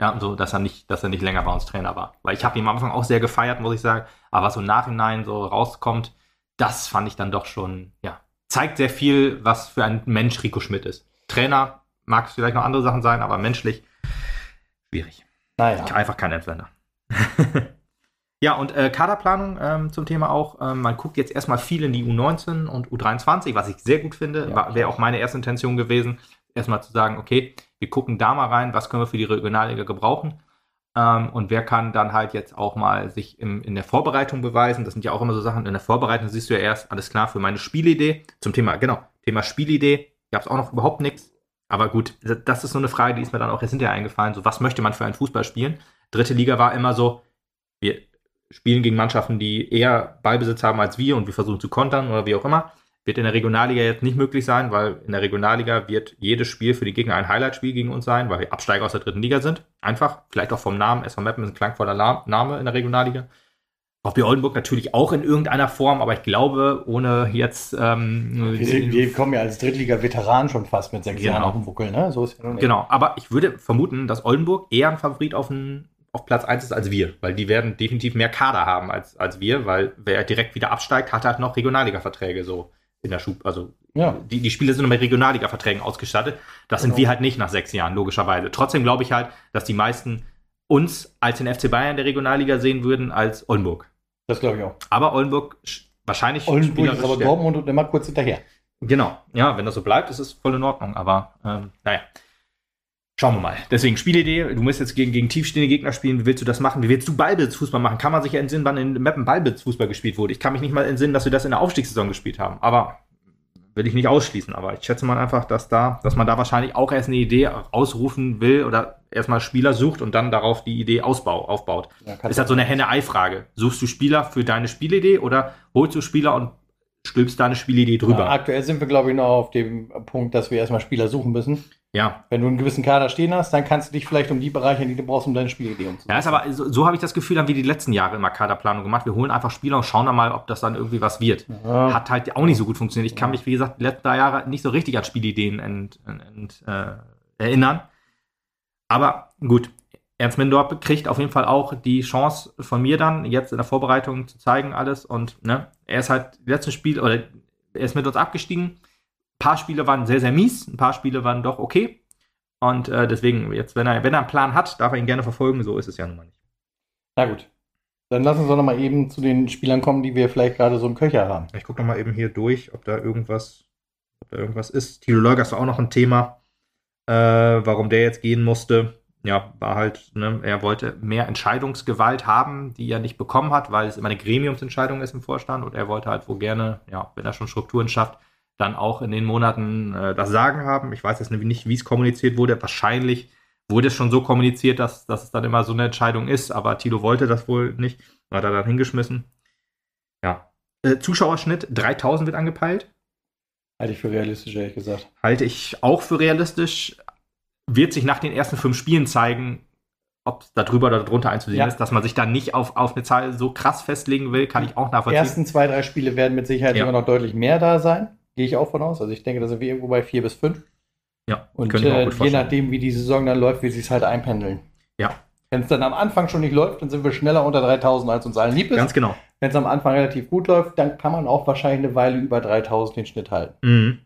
ja, so, dass er nicht, dass er nicht länger bei uns Trainer war. Weil ich habe ihn am Anfang auch sehr gefeiert, muss ich sagen. Aber was so im Nachhinein so rauskommt, das fand ich dann doch schon, ja, zeigt sehr viel, was für ein Mensch Rico Schmidt ist. Trainer mag es vielleicht noch andere Sachen sein, aber menschlich schwierig. Naja. Einfach kein Entwender. ja, und äh, Kaderplanung ähm, zum Thema auch. Ähm, man guckt jetzt erstmal viel in die U19 und U23, was ich sehr gut finde. Ja, Wäre auch meine erste Intention gewesen, erstmal zu sagen, okay, wir gucken da mal rein, was können wir für die Regionalliga gebrauchen. Ähm, und wer kann dann halt jetzt auch mal sich im, in der Vorbereitung beweisen? Das sind ja auch immer so Sachen. In der Vorbereitung siehst du ja erst, alles klar, für meine Spielidee. Zum Thema, genau, Thema Spielidee gab es auch noch überhaupt nichts. Aber gut, das ist so eine Frage, die ist mir dann auch jetzt hinterher eingefallen. So, was möchte man für einen Fußball spielen? Dritte Liga war immer so, wir spielen gegen Mannschaften, die eher Ballbesitz haben als wir und wir versuchen zu kontern oder wie auch immer. Wird in der Regionalliga jetzt nicht möglich sein, weil in der Regionalliga wird jedes Spiel für die Gegner ein Highlight-Spiel gegen uns sein, weil wir Absteiger aus der dritten Liga sind. Einfach, vielleicht auch vom Namen. SV Meppen ist ein klangvoller La- Name in der Regionalliga. VfB Oldenburg natürlich auch in irgendeiner Form, aber ich glaube, ohne jetzt. Ähm, Wir, sind, wir kommen ja als Drittliga-Veteran schon fast mit sechs Genau. Jahren auf dem Buckel, ne? So ist ja. Genau, aber ich würde vermuten, dass Oldenburg eher ein Favorit auf, ein, auf Platz 1 ist als wir, weil die werden definitiv mehr Kader haben als, als wir, weil wer direkt wieder absteigt, hat halt noch Regionalliga-Verträge so in der Schub. Also Ja. die, die Spiele sind mit Regionalliga-Verträgen ausgestattet. Das sind Genau. wir halt nicht nach sechs Jahren, logischerweise. Trotzdem glaube ich halt, dass die meisten uns als den FC Bayern der Regionalliga sehen würden als Oldenburg. Das glaube ich auch. Aber Oldenburg sch- wahrscheinlich Oldenburg ist aber stärker. Dortmund und immer kurz hinterher. Genau, ja, wenn das so bleibt, ist es voll in Ordnung, aber ähm, naja. Schauen wir mal. Deswegen Spielidee. Du musst jetzt gegen, gegen tiefstehende Gegner spielen. Wie willst du das machen? Wie willst du Ballbesitzfußball machen? Kann man sich ja entsinnen, wann in Mappen Ballbesitzfußball gespielt wurde? Ich kann mich nicht mal entsinnen, dass wir das in der Aufstiegssaison gespielt haben. Aber will ich nicht ausschließen. Aber ich schätze mal einfach, dass da, dass man da wahrscheinlich auch erst eine Idee ausrufen will oder erstmal Spieler sucht und dann darauf die Idee ausbau, aufbaut. Ja, ist halt so eine Henne-Ei-Frage. Suchst du Spieler für deine Spielidee oder holst du Spieler und stülpst deine Spielidee drüber? Ja, aktuell sind wir, glaube ich, noch auf dem Punkt, dass wir erstmal Spieler suchen müssen. Ja. Wenn du einen gewissen Kader stehen hast, dann kannst du dich vielleicht um die Bereiche, die du brauchst, um deine Spielidee umzusetzen. Ja, ist aber so, so habe ich das Gefühl, haben wir die letzten Jahre immer Kaderplanung gemacht. Wir holen einfach Spieler und schauen dann mal, ob das dann irgendwie was wird. Ja. Hat halt auch nicht so gut funktioniert. Ich kann mich, wie gesagt, die letzten drei Jahre nicht so richtig an Spielideen ent, ent, ent, äh, erinnern. Aber gut, Ernst Mindorp kriegt auf jeden Fall auch die Chance von mir dann, jetzt in der Vorbereitung zu zeigen alles. Und ne, er ist halt letztes Spiel, oder er ist mit uns abgestiegen paar Spiele waren sehr, sehr mies, ein paar Spiele waren doch okay. Und äh, deswegen, jetzt, wenn er, wenn er einen Plan hat, darf er ihn gerne verfolgen, so ist es ja nun mal nicht. Na gut. Dann lass uns doch noch mal eben zu den Spielern kommen, die wir vielleicht gerade so im Köcher haben. Ich gucke noch mal eben hier durch, ob da irgendwas, ob da irgendwas ist. Thilo Lörgers war auch noch ein Thema, äh, warum der jetzt gehen musste. Ja, war halt, ne, er wollte mehr Entscheidungsgewalt haben, die er nicht bekommen hat, weil es immer eine Gremiumsentscheidung ist im Vorstand und er wollte halt wohl gerne, ja, wenn er schon Strukturen schafft, dann auch in den Monaten äh, das Sagen haben. Ich weiß jetzt nicht, wie es kommuniziert wurde. Wahrscheinlich wurde es schon so kommuniziert, dass, dass es dann immer so eine Entscheidung ist, aber Tilo wollte das wohl nicht. Hat er dann hingeschmissen. Ja. Äh, Zuschauerschnitt 3000 wird angepeilt. Halte ich für realistisch, ehrlich gesagt. Halte ich auch für realistisch. Wird sich nach den ersten fünf Spielen zeigen, ob es da drüber oder drunter einzusehen ja. ist, dass man sich da nicht auf, auf eine Zahl so krass festlegen will, kann ich auch nachvollziehen. Die ersten zwei, drei Spiele werden mit Sicherheit ja. immer noch deutlich mehr da sein. Gehe ich auch von aus. Also ich denke, da sind wir irgendwo bei vier bis fünf. Ja, und äh, je nachdem, wie die Saison dann läuft, wie sie es halt einpendeln. Ja. Wenn es dann am Anfang schon nicht läuft, dann sind wir schneller unter 3000, als uns allen lieb ist. Ganz genau. Wenn es am Anfang relativ gut läuft, dann kann man auch wahrscheinlich eine Weile über 3000 den Schnitt halten. Mhm.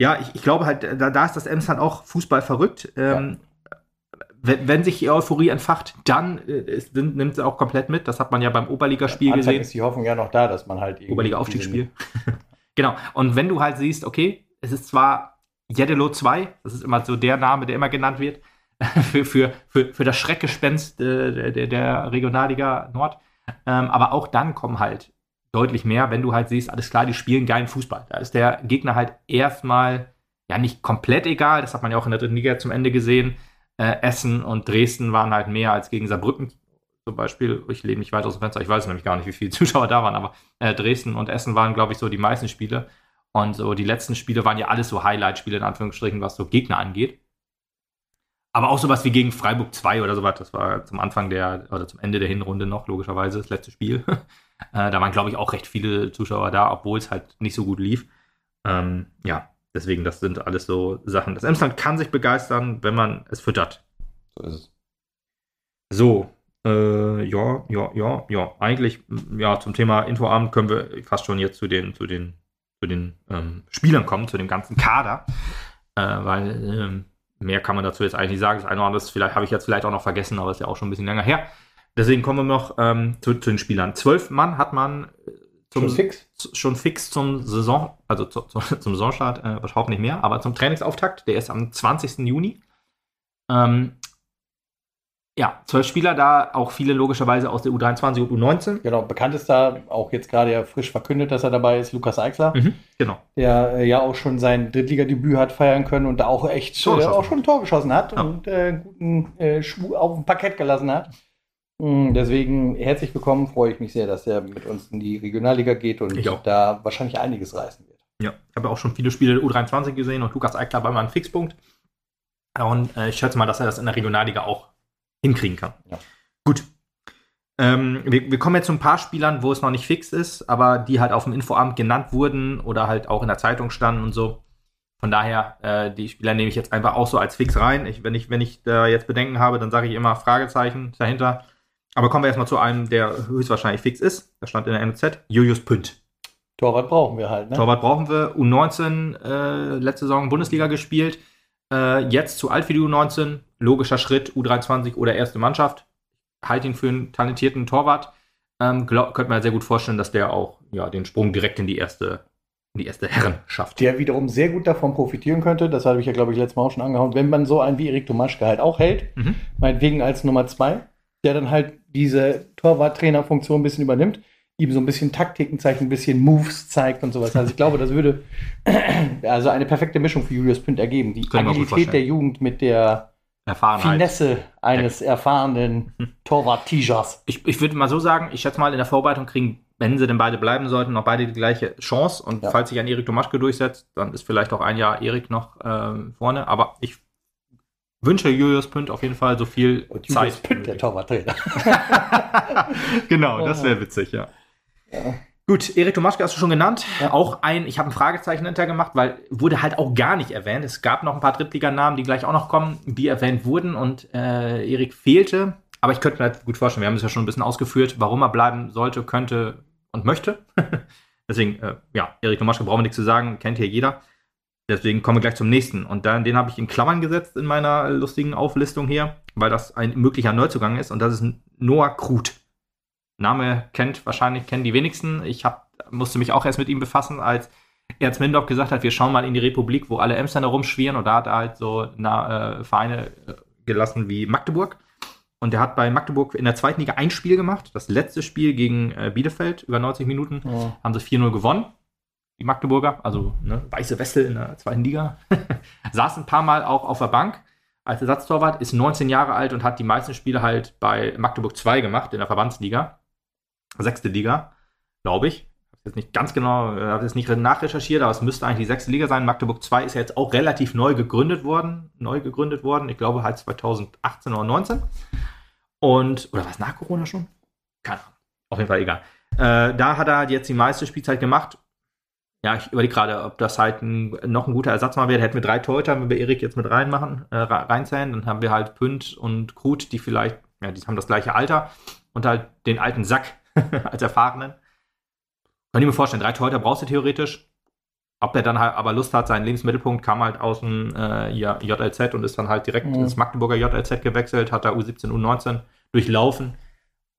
Ja, ich, ich, glaube halt, da, da ist das Emsland auch Fußball verrückt. Ähm, ja. wenn, wenn, sich die Euphorie entfacht, dann äh, nimmt sie auch komplett mit. Das hat man ja beim Oberligaspiel gesehen. ist die Hoffnung ja noch da, dass man halt Oberliga-Aufstiegsspiel. Genau. Und wenn du halt siehst, okay, es ist zwar Jedelo 2, das ist immer so der Name, der immer genannt wird, für, für, für, für das Schreckgespenst äh, der, der Regionalliga Nord. Ähm, aber auch dann kommen halt deutlich mehr, wenn du halt siehst, alles klar, die spielen geilen Fußball. Da ist der Gegner halt erstmal ja nicht komplett egal, das hat man ja auch in der dritten Liga zum Ende gesehen. Äh, Essen und Dresden waren halt mehr als gegen Saarbrücken zum Beispiel, ich lehne mich weit aus dem Fenster, ich weiß nämlich gar nicht, wie viele Zuschauer da waren, aber äh, Dresden und Essen waren, glaube ich, so die meisten Spiele. Und so die letzten Spiele waren ja alles so Highlight-Spiele, in Anführungsstrichen, was so Gegner angeht. Aber auch sowas wie gegen Freiburg 2 oder sowas, das war zum Anfang der, oder zum Ende der Hinrunde noch, logischerweise, das letzte Spiel. äh, da waren, glaube ich, auch recht viele Zuschauer da, obwohl es halt nicht so gut lief. Ähm, ja, deswegen, das sind alles so Sachen. Das Emsland kann sich begeistern, wenn man es füttert. So ist es. So, äh, ja, ja, ja, ja. Eigentlich, ja, zum Thema Infoabend können wir fast schon jetzt zu den, zu den, zu den ähm, Spielern kommen, zu dem ganzen Kader. Äh, weil ähm, mehr kann man dazu jetzt eigentlich nicht sagen. Das eine oder andere vielleicht habe ich jetzt vielleicht auch noch vergessen, aber ist ja auch schon ein bisschen länger her. Deswegen kommen wir noch ähm, zu, zu, den Spielern. Zwölf Mann hat man äh, zum, schon fix? Schon fix zum Saison, also zu, zu, zum Saisonstart, äh, überhaupt nicht mehr, aber zum Trainingsauftakt, der ist am 20. Juni. Ähm, ja, zwölf Spieler da, auch viele logischerweise aus der U23 und U19. Genau, bekannt ist da auch jetzt gerade ja frisch verkündet, dass er dabei ist, Lukas Eichler. Mhm, genau. Der äh, ja auch schon sein Drittligadebüt hat feiern können und da auch echt äh, auch schon ein Tor geschossen hat ja. und äh, guten äh, Schuh auf dem Parkett gelassen hat. Mhm, deswegen herzlich willkommen, freue ich mich sehr, dass er mit uns in die Regionalliga geht und da wahrscheinlich einiges reißen wird. Ja, ich habe auch schon viele Spiele der U23 gesehen und Lukas Eichler war mal ein Fixpunkt. Und äh, ich schätze mal, dass er das in der Regionalliga auch hinkriegen kann. Ja. Gut. Ähm, wir, wir, kommen jetzt zu ein paar Spielern, wo es noch nicht fix ist, aber die halt auf dem Infoabend genannt wurden oder halt auch in der Zeitung standen und so. Von daher, äh, die Spieler nehme ich jetzt einfach auch so als fix rein. Ich, wenn, ich, wenn ich da jetzt Bedenken habe, dann sage ich immer Fragezeichen dahinter. Aber kommen wir erstmal zu einem, der höchstwahrscheinlich fix ist. Da stand in der NZ, Julius Pünd. Torwart brauchen wir halt, ne? Torwart brauchen wir. U19 äh, letzte Saison Bundesliga gespielt. Äh, jetzt zu alt für die U19, logischer Schritt, U23 oder erste Mannschaft. Halte ihn für einen talentierten Torwart. Ähm, glaub, könnte man sehr gut vorstellen, dass der auch ja, den Sprung direkt in die erste, die erste Herrenschaft. Der wiederum sehr gut davon profitieren könnte, das habe ich ja, glaube ich, letztes Mal auch schon angehauen, wenn man so einen wie Erik Tomaschke halt auch hält, Mhm. meinetwegen als Nummer zwei, der dann halt diese Torwarttrainerfunktion ein bisschen übernimmt, ihm so ein bisschen Taktiken zeigt, ein bisschen Moves zeigt und sowas. Also ich glaube, das würde also eine perfekte Mischung für Julius Pünd ergeben. Die gut Agilität der Jugend mit der. Finesse eines erfahrenen. Torwart-Tigers. Ich, ich würde mal so sagen, ich schätze mal, in der Vorbereitung kriegen, wenn sie denn beide bleiben sollten, noch beide die gleiche Chance. Und Ja. falls sich ein Erik Tomaschke durchsetzt, dann ist vielleicht auch ein Jahr Erik noch ähm, vorne. Aber ich wünsche Julius Pünd auf jeden Fall so viel Und Julius Zeit. Pünd, der Torwarttrainer. genau, das wäre witzig, ja. Ja. Gut, Erik Tomaschke hast du schon genannt. Ja. Auch ein, ich habe ein Fragezeichen hinter gemacht, weil wurde halt auch gar nicht erwähnt. Es gab noch ein paar Drittliganamen, die gleich auch noch kommen, die erwähnt wurden und äh, Erik fehlte. Aber ich könnte mir halt gut vorstellen, wir haben es ja schon ein bisschen ausgeführt, warum er bleiben sollte, könnte und möchte. Deswegen, äh, ja, Erik Tomaschke brauchen wir nichts zu sagen, kennt hier jeder. Deswegen kommen wir gleich zum nächsten. Und dann, den habe ich in Klammern gesetzt in meiner lustigen Auflistung hier, weil das ein möglicher Neuzugang ist. Und das ist Noah Krut. Name kennt wahrscheinlich, kennen die wenigsten. Ich hab, musste mich auch erst mit ihm befassen, als Ernst Mindorf gesagt hat, wir schauen mal in die Republik, wo alle Emsland herumschwirren. Und da hat er halt so na, äh, Vereine äh, gelassen wie Magdeburg. Und der hat bei Magdeburg in der zweiten Liga ein Spiel gemacht. Das letzte Spiel gegen äh, Bielefeld, über 90 Minuten, Ja. haben sie 4-0 gewonnen. Die Magdeburger, also ne, weiße Wessel in der zweiten Liga. Saß ein paar Mal auch auf der Bank als Ersatztorwart, ist 19 Jahre alt und hat die meisten Spiele halt bei Magdeburg 2 gemacht, in der Verbandsliga. Sechste Liga, glaube ich. Hab jetzt nicht ganz genau, äh, habe jetzt nicht nachrecherchiert, aber es müsste eigentlich die sechste Liga sein. Magdeburg 2 ist ja jetzt auch relativ neu gegründet worden. Neu gegründet worden. Ich glaube halt 2018 oder 19. Und, oder war es nach Corona schon? Keine Ahnung. Auf jeden Fall egal. Äh, da hat er jetzt die meiste Spielzeit gemacht. Ja, ich überlege gerade, ob das halt ein, noch ein guter Ersatz mal wäre. Hätten wir drei Torhüter, wenn wir Erik jetzt mit reinmachen, äh, re- reinzählen, dann haben wir halt Pünd und Krut, die vielleicht, ja, die haben das gleiche Alter und halt den alten Sack als Erfahrenen. Kann ich mir vorstellen, drei Torhüter brauchst du theoretisch. Ob er dann halt aber Lust hat, sein Lebensmittelpunkt kam halt aus dem äh, ja, JLZ und ist dann halt direkt Mhm. ins Magdeburger JLZ gewechselt, hat da U17, U19 durchlaufen.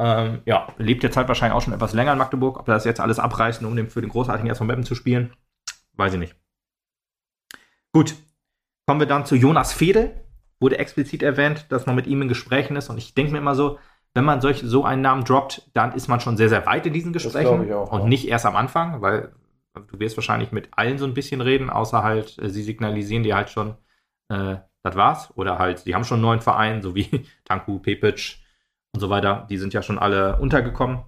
Ähm, ja, lebt jetzt halt wahrscheinlich auch schon etwas länger in Magdeburg. Ob er das jetzt alles abreißen, um den für den großartigen SV Meppen zu spielen, weiß ich nicht. Gut, kommen wir dann zu Jonas Fede. Wurde explizit erwähnt, dass man mit ihm in Gesprächen ist. Und ich denke mir immer so, wenn man solch, so einen Namen droppt, dann ist man schon sehr, sehr weit in diesen Gesprächen. auch, und ja. nicht erst am Anfang, weil du wirst wahrscheinlich mit allen so ein bisschen reden, außer halt, äh, sie signalisieren dir halt schon, äh, das war's. Oder halt, die haben schon einen neuen Verein, so wie Tanku, Pepic und so weiter. Die sind ja schon alle untergekommen.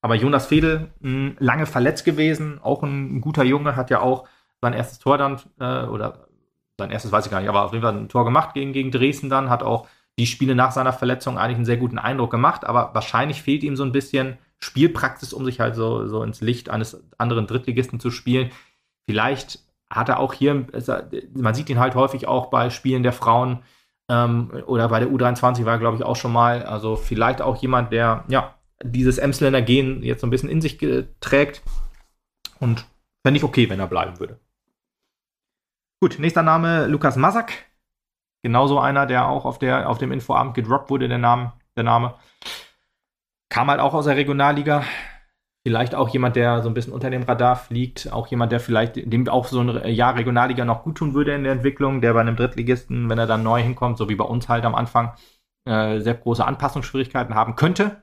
Aber Jonas Fedel, mh, lange verletzt gewesen, auch ein, guter Junge, hat ja auch sein erstes Tor dann, äh, oder sein erstes weiß ich gar nicht, aber auf jeden Fall ein Tor gemacht gegen, gegen Dresden dann, hat auch die Spiele nach seiner Verletzung eigentlich einen sehr guten Eindruck gemacht, aber wahrscheinlich fehlt ihm so ein bisschen Spielpraxis, um sich halt so, so ins Licht eines anderen Drittligisten zu spielen. Vielleicht hat er auch hier, man sieht ihn halt häufig auch bei Spielen der Frauen ähm, oder bei der U23 war er, glaube ich, auch schon mal. Also vielleicht auch jemand, der ja dieses Emsländer Gen jetzt so ein bisschen in sich trägt. Und fände ich okay, wenn er bleiben würde. Gut, nächster Name Lukas Masak. Genauso einer, der auch auf, der, auf dem Infoabend gedroppt wurde, der Name, der Name. Kam halt auch aus der Regionalliga. Vielleicht auch jemand, der so ein bisschen unter dem Radar fliegt. Auch jemand, der vielleicht dem auch so ein Jahr Regionalliga noch gut tun würde in der Entwicklung, der bei einem Drittligisten, wenn er dann neu hinkommt, so wie bei uns halt am Anfang, äh, sehr große Anpassungsschwierigkeiten haben könnte.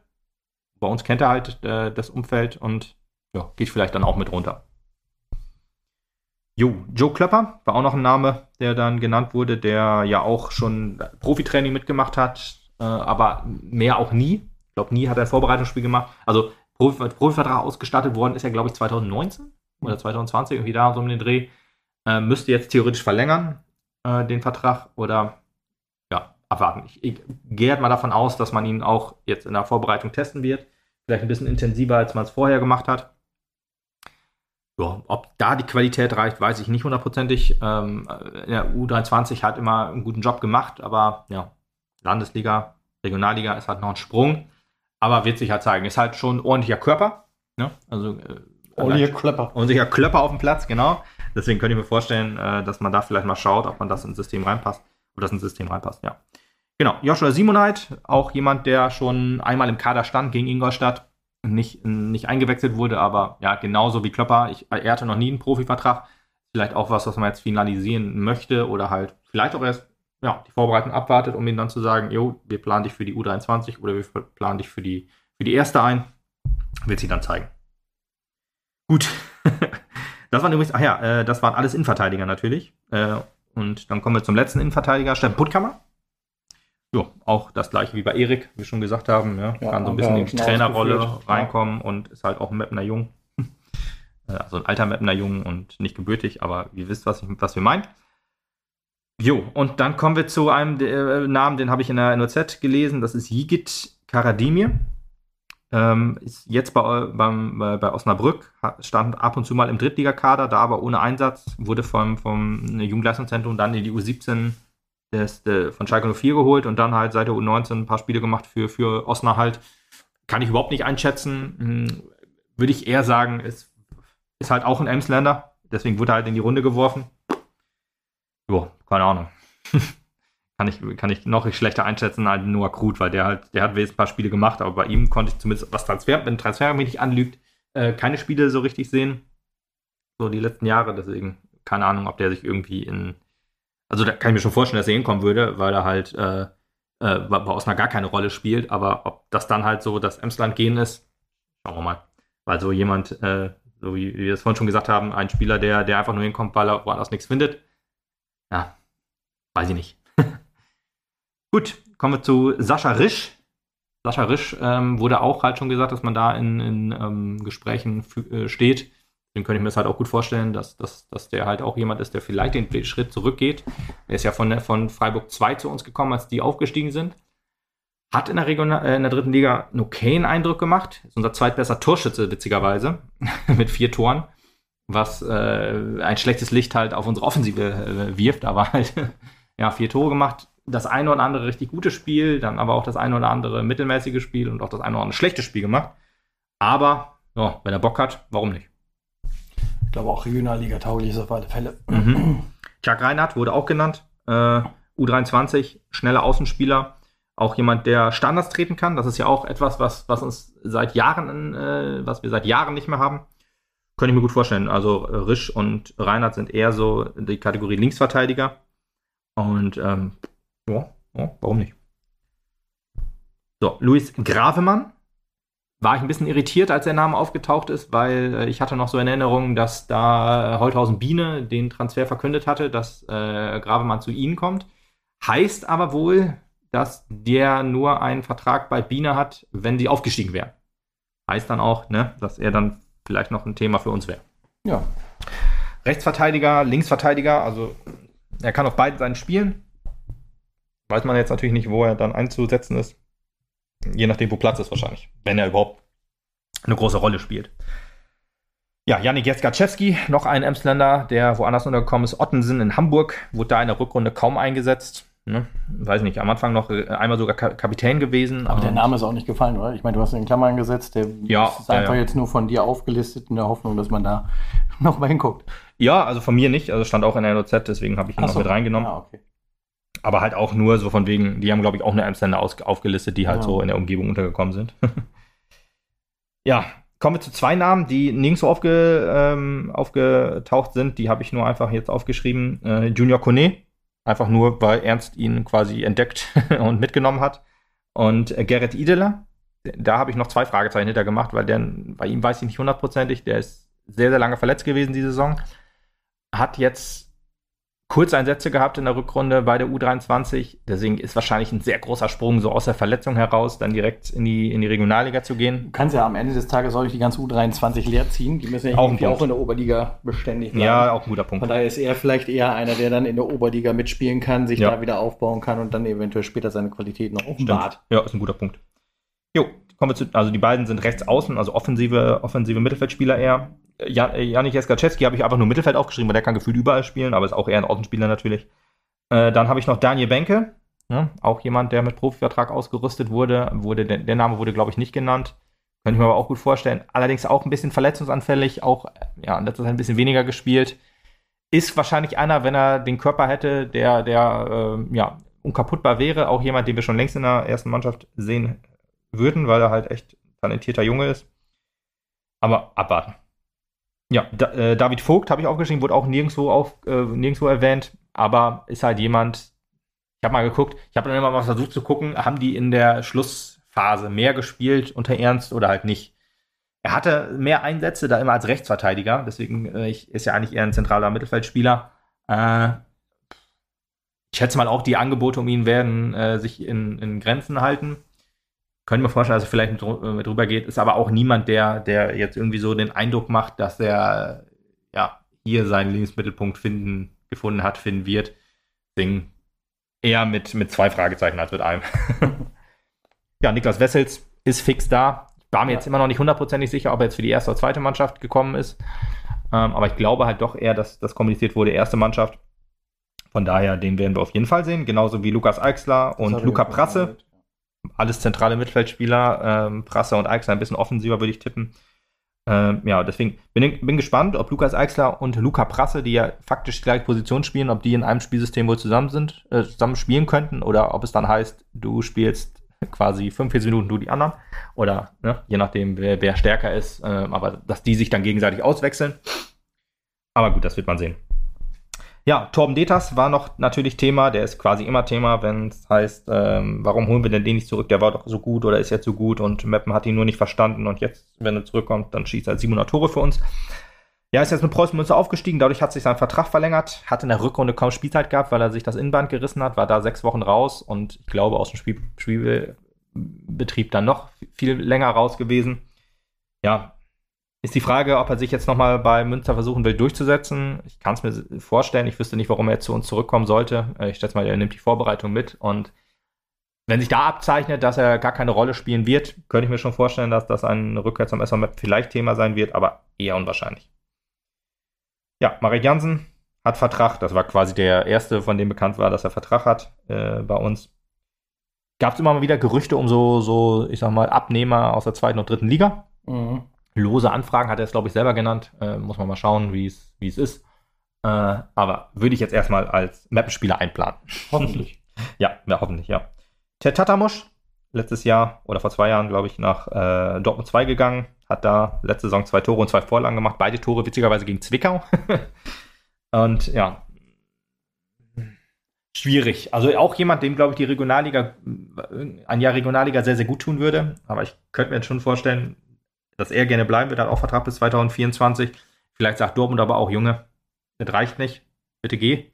Bei uns kennt er halt äh, das Umfeld und ja, geht vielleicht dann auch mit runter. Jo, Joe Klöpper war auch noch ein Name, der dann genannt wurde, der ja auch schon Profitraining mitgemacht hat, äh, aber mehr auch nie. Ich glaube, nie hat er ein Vorbereitungsspiel gemacht. Also Profi Profivertrag ausgestattet worden ist er, glaube ich, 2019 oder 2020, irgendwie da so um den Dreh. Äh, müsste jetzt theoretisch verlängern, äh, den Vertrag, oder ja, abwarten. Ich, ich gehe halt mal davon aus, dass man ihn auch jetzt in der Vorbereitung testen wird. Vielleicht ein bisschen intensiver, als man es vorher gemacht hat. Ja, ob da die Qualität reicht, weiß ich nicht hundertprozentig. Ähm, der U23 hat immer einen guten Job gemacht, aber ja, Landesliga, Regionalliga ist halt noch ein Sprung. Aber wird sich halt zeigen. Ist halt schon ein ordentlicher Körper. Ne? Also äh, Olli Klöpper. ordentlicher Klöpper auf dem Platz, genau. Deswegen könnte ich mir vorstellen, äh, dass man da vielleicht mal schaut, ob man das ins System reinpasst. Oder das ins System reinpasst, ja. Genau, Joshua Simonite, auch jemand, der schon einmal im Kader stand gegen Ingolstadt. Nicht, nicht eingewechselt wurde, aber ja, genauso wie Klopper. Ich, er hatte noch nie einen Profivertrag. Vielleicht auch was, was man jetzt finalisieren möchte oder halt vielleicht auch erst ja, die Vorbereitung abwartet, um ihm dann zu sagen, jo, wir planen dich für die U23 oder wir planen dich für die, für die erste ein. Wird sie dann zeigen. Gut. das waren übrigens, ach ja, äh, das waren alles Innenverteidiger natürlich. Äh, und dann kommen wir zum letzten Innenverteidiger, Steffen Puttkammer. Ja, auch das gleiche wie bei Erik, wie wir schon gesagt haben. Ja, ja kann so ein bisschen in die Trainerrolle reinkommen ja. und ist halt auch ein Mapner Jung. Äh, also ein alter Mapner Jung und nicht gebürtig, aber ihr wisst, was, ich, was wir meinen. Jo, und dann kommen wir zu einem äh, Namen, den habe ich in der NOZ gelesen. Das ist Yigit Karadimir. Ähm, ist jetzt bei, beim, bei, bei Osnabrück, stand ab und zu mal im Drittligakader, da aber ohne Einsatz, wurde vom, vom Jugendleistungszentrum dann in die U17 des, der, von Schalke 04 geholt und dann halt seit der U19 ein paar Spiele gemacht für, für Osnabrück halt. Kann ich überhaupt nicht einschätzen. Hm, würde ich eher sagen, ist, ist halt auch ein Emsländer, deswegen wurde er halt in die Runde geworfen. Jo, keine Ahnung. kann ich, kann ich noch schlechter einschätzen als Noah Krut, weil der halt, der hat jetzt ein paar Spiele gemacht, aber bei ihm konnte ich zumindest, was Transfer, wenn Transfer mich nicht anlügt, äh, keine Spiele so richtig sehen. So die letzten Jahre, deswegen keine Ahnung, ob der sich irgendwie in, also da kann ich mir schon vorstellen, dass er hinkommen würde, weil er halt äh, äh, bei Osnabrück gar keine Rolle spielt, aber ob das dann halt so das Emsland gehen ist, schauen wir mal. Weil so jemand, äh, so wie, wir es vorhin schon gesagt haben, ein Spieler, der, der einfach nur hinkommt, weil er woanders nichts findet, ja, weiß ich nicht. Gut, kommen wir zu Sascha Risch. Sascha Risch ähm, wurde auch halt schon gesagt, dass man da in, in ähm, Gesprächen äh, steht. Den könnte ich mir das halt auch gut vorstellen, dass, dass, dass der halt auch jemand ist, der vielleicht den Schritt zurückgeht. Er ist ja von, von Freiburg 2 zu uns gekommen, als die aufgestiegen sind. Hat in der, Regional, äh, in der dritten Liga einen okayen Eindruck gemacht. Ist unser zweitbester Torschütze, witzigerweise, mit vier Toren. Was äh, ein schlechtes Licht halt auf unsere Offensive äh, wirft, aber halt ja, vier Tore gemacht das eine oder andere richtig gute Spiel, dann aber auch das eine oder andere mittelmäßige Spiel und auch das eine oder andere schlechte Spiel gemacht. Aber ja, wenn er Bock hat, warum nicht? Ich glaube auch Regionalliga tauglich ist auf alle Fälle. Mhm. Chuck Reinhardt wurde auch genannt. Äh, U23, schneller Außenspieler. Auch jemand, der Standards treten kann. Das ist ja auch etwas, was, was uns seit Jahren, äh, was wir seit Jahren nicht mehr haben. Könnte ich mir gut vorstellen. Also Risch und Reinhardt sind eher so die Kategorie Linksverteidiger. Und ähm, ja, ja, warum nicht? So, Luis Gravemann. War ich ein bisschen irritiert, als der Name aufgetaucht ist, weil äh, ich hatte noch so in Erinnerung, dass da Holthausen Biene den Transfer verkündet hatte, dass äh, Gravemann zu ihnen kommt. Heißt aber wohl, dass der nur einen Vertrag bei Biene hat, wenn sie aufgestiegen wären. Heißt dann auch, ne, dass er dann vielleicht noch ein Thema für uns wäre. Ja. Rechtsverteidiger, Linksverteidiger, also er kann auf beiden Seiten spielen weiß man jetzt natürlich nicht, wo er dann einzusetzen ist. Je nachdem, wo Platz ist wahrscheinlich. Wenn er überhaupt eine große Rolle spielt. Ja, Janik Jeskaczewski, noch ein Emsländer, der woanders untergekommen ist. Ottensen in Hamburg, wurde da in der Rückrunde kaum eingesetzt. Ne? Weiß nicht, am Anfang noch äh, einmal sogar Kapitän gewesen. Aber der Name ist auch nicht gefallen, oder? Ich meine, du hast ihn in Klammern gesetzt, der ja, ist einfach ja. jetzt nur von dir aufgelistet in der Hoffnung, dass man da nochmal hinguckt. Ja, also von mir nicht. Also stand auch in der NOZ, deswegen habe ich ihn Ach noch so. mit reingenommen. Ah, okay aber halt auch nur so von wegen, die haben, glaube ich, auch eine Amsterdam aufgelistet, die halt ja. so in der Umgebung untergekommen sind. ja, kommen wir zu zwei Namen, die nirgendwo aufge, ähm, aufgetaucht sind. Die habe ich nur einfach jetzt aufgeschrieben. Äh, Junior Kone, einfach nur, weil Ernst ihn quasi entdeckt und mitgenommen hat. Und äh, Gerrit Ideler, da habe ich noch zwei Fragezeichen hinter gemacht, weil der, bei ihm weiß ich nicht hundertprozentig, der ist sehr, sehr lange verletzt gewesen diese Saison. Hat jetzt Kurzeinsätze gehabt in der Rückrunde bei der U23. Deswegen ist wahrscheinlich ein sehr großer Sprung, so aus der Verletzung heraus, dann direkt in die, in die Regionalliga zu gehen. Du kannst ja am Ende des Tages auch die ganze U23 leer ziehen. Die müssen ja auch, auch in der Oberliga beständig bleiben. Ja, auch ein guter Punkt. Von daher ist er vielleicht eher einer, der dann in der Oberliga mitspielen kann, sich ja. da wieder aufbauen kann und dann eventuell später seine Qualität noch offenbart. Ja, ist ein guter Punkt. Jo, kommen wir zu, also die beiden sind rechts außen, also offensive, offensive Mittelfeldspieler eher. Jan, äh, Janik Jeskaczewski habe ich einfach nur Mittelfeld aufgeschrieben, weil der kann gefühlt überall spielen, aber ist auch eher ein Außenspieler natürlich. Äh, dann habe ich noch Daniel Benke, ja, auch jemand, der mit Profivertrag ausgerüstet wurde. wurde der, der Name wurde, glaube ich, nicht genannt. Könnte ich mir aber auch gut vorstellen. Allerdings auch ein bisschen verletzungsanfällig, auch ja, in letzter Zeit ein bisschen weniger gespielt. Ist wahrscheinlich einer, wenn er den Körper hätte, der, der äh, ja, unkaputtbar wäre. Auch jemand, den wir schon längst in der ersten Mannschaft sehen würden, weil er halt echt talentierter Junge ist. Aber abwarten. Ja, da, äh, David Vogt habe ich aufgeschrieben, wurde auch nirgendwo, auf, äh, nirgendwo erwähnt, aber ist halt jemand, ich habe mal geguckt, ich habe dann immer mal versucht zu gucken, haben die in der Schlussphase mehr gespielt unter Ernst oder halt nicht. Er hatte mehr Einsätze da immer als Rechtsverteidiger, deswegen äh, ist ja eigentlich eher ein zentraler Mittelfeldspieler. Äh, ich schätze mal auch, die Angebote um ihn werden äh, sich in, in Grenzen halten. Könnte mir vorstellen, dass er vielleicht mit, drüber geht, ist aber auch niemand, der, der jetzt irgendwie so den Eindruck macht, dass er ja hier seinen Lebensmittelpunkt finden, gefunden hat, finden wird. Deswegen eher mit, mit zwei Fragezeichen als mit einem. ja, Niklas Wessels ist fix da. Ich war mir jetzt immer noch nicht hundertprozentig sicher, ob er jetzt für die erste oder zweite Mannschaft gekommen ist. Ähm, aber ich glaube halt doch eher, dass das kommuniziert wurde, erste Mannschaft. Von daher, den werden wir auf jeden Fall sehen. Genauso wie Lukas Eichsler und Luca Prasse. Alles zentrale Mittelfeldspieler. Ähm, Prasse und Eichsler ein bisschen offensiver, würde ich tippen. Ähm, ja, deswegen bin, bin gespannt, ob Lukas Eichsler und Luca Prasse, die ja faktisch die gleiche Position spielen, ob die in einem Spielsystem wohl zusammen sind, äh, zusammen spielen könnten oder ob es dann heißt, du spielst quasi 45 Minuten, du die anderen. Oder ne, je nachdem, wer, wer stärker ist, äh, aber dass die sich dann gegenseitig auswechseln. Aber gut, das wird man sehen. Ja, Torben Detas war noch natürlich Thema. Der ist quasi immer Thema, wenn es heißt, ähm, warum holen wir denn den nicht zurück? Der war doch so gut oder ist jetzt so gut und Meppen hat ihn nur nicht verstanden und jetzt, wenn er zurückkommt, dann schießt er 700 Tore für uns. Ja, ist jetzt mit Preußen Münster aufgestiegen, dadurch hat sich sein Vertrag verlängert, hat in der Rückrunde kaum Spielzeit gehabt, weil er sich das Innenband gerissen hat, war da sechs Wochen raus und ich glaube aus dem Spiel, Spielbetrieb dann noch viel länger raus gewesen. Ja, ist die Frage, ob er sich jetzt nochmal bei Münster versuchen will durchzusetzen. Ich kann es mir vorstellen. Ich wüsste nicht, warum er zu uns zurückkommen sollte. Äh, ich schätze mal, er nimmt die Vorbereitung mit. Und wenn sich da abzeichnet, dass er gar keine Rolle spielen wird, könnte ich mir schon vorstellen, dass das ein Rückkehr zum SV Map vielleicht Thema sein wird, aber eher unwahrscheinlich. Ja, Marek Jansen hat Vertrag. Das war quasi der erste, von dem bekannt war, dass er Vertrag hat äh, bei uns. Gab es immer mal wieder Gerüchte um so, so, ich sag mal, Abnehmer aus der zweiten und dritten Liga. Mhm lose Anfragen hat er es, glaube ich, selber genannt. Äh, muss man mal schauen, wie es ist. Äh, aber würde ich jetzt erstmal als Mappenspieler einplanen. Hoffentlich. ja, ja, hoffentlich, ja. Ted Tatamusch, letztes Jahr oder vor zwei Jahren, glaube ich, nach äh, Dortmund 2 gegangen. Hat da letzte Saison zwei Tore und zwei Vorlagen gemacht. Beide Tore witzigerweise gegen Zwickau. und ja, schwierig. Also auch jemand, dem, glaube ich, die Regionalliga, ein Jahr Regionalliga sehr, sehr gut tun würde. Aber ich könnte mir jetzt schon vorstellen, dass er gerne bleiben wird, hat auch Vertrag bis 2024. Vielleicht sagt Dortmund aber auch, Junge, das reicht nicht, bitte geh.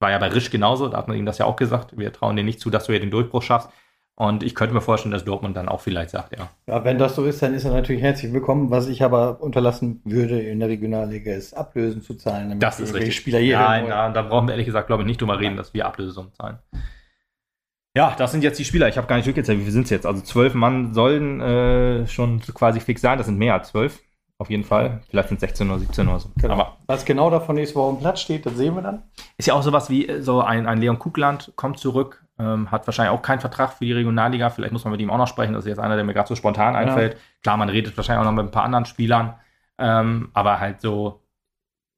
War ja bei Risch genauso, da hat man ihm das ja auch gesagt. Wir trauen dir nicht zu, dass du hier den Durchbruch schaffst. Und ich könnte mir vorstellen, dass Dortmund dann auch vielleicht sagt, ja. Ja, wenn das so ist, dann ist er natürlich herzlich willkommen. Was ich aber unterlassen würde in der Regionalliga ist, Ablösen zu zahlen. das ist richtig. Spieler hier Nein, na, da brauchen wir ehrlich gesagt, glaube ich, nicht drüber reden, dass wir Ablösungen zahlen. Ja, das sind jetzt die Spieler. Ich habe gar nicht durchgezählt, wie viele sind es jetzt? Also zwölf Mann sollen äh, schon quasi fix sein. Das sind mehr als zwölf. Auf jeden Fall. Vielleicht sind es 16 oder 17 oder so. Genau. Aber Was genau davon ist, wo er am Platz steht, das sehen wir dann. Ist ja auch sowas wie äh, so ein, ein Leon Kugland kommt zurück, ähm, hat wahrscheinlich auch keinen Vertrag für die Regionalliga. Vielleicht muss man mit ihm auch noch sprechen. Das ist jetzt einer, der mir gerade so spontan einfällt. Ja. Klar, man redet wahrscheinlich auch noch mit ein paar anderen Spielern. Ähm, aber halt so,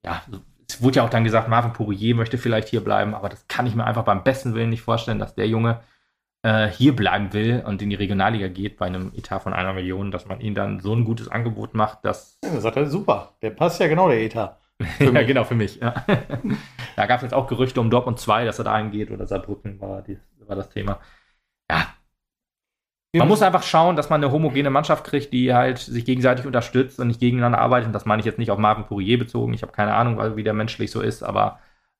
ja, es wurde ja auch dann gesagt, Marvin Pourier möchte vielleicht hier bleiben, aber das kann ich mir einfach beim besten Willen nicht vorstellen, dass der Junge äh, hier bleiben will und in die Regionalliga geht bei einem Etat von einer Million, dass man ihm dann so ein gutes Angebot macht, dass. Ja, das sagt er super. Der passt ja genau, der Etat. ja, mich. genau, für mich. Ja. da gab es jetzt auch Gerüchte um Dortmund 2, dass er da eingeht oder Saarbrücken war, die, war das Thema. Ja. Man muss einfach schauen, dass man eine homogene Mannschaft kriegt, die halt sich gegenseitig unterstützt und nicht gegeneinander arbeitet. Und das meine ich jetzt nicht auf Marvin Pourier bezogen. Ich habe keine Ahnung, wie der menschlich so ist, aber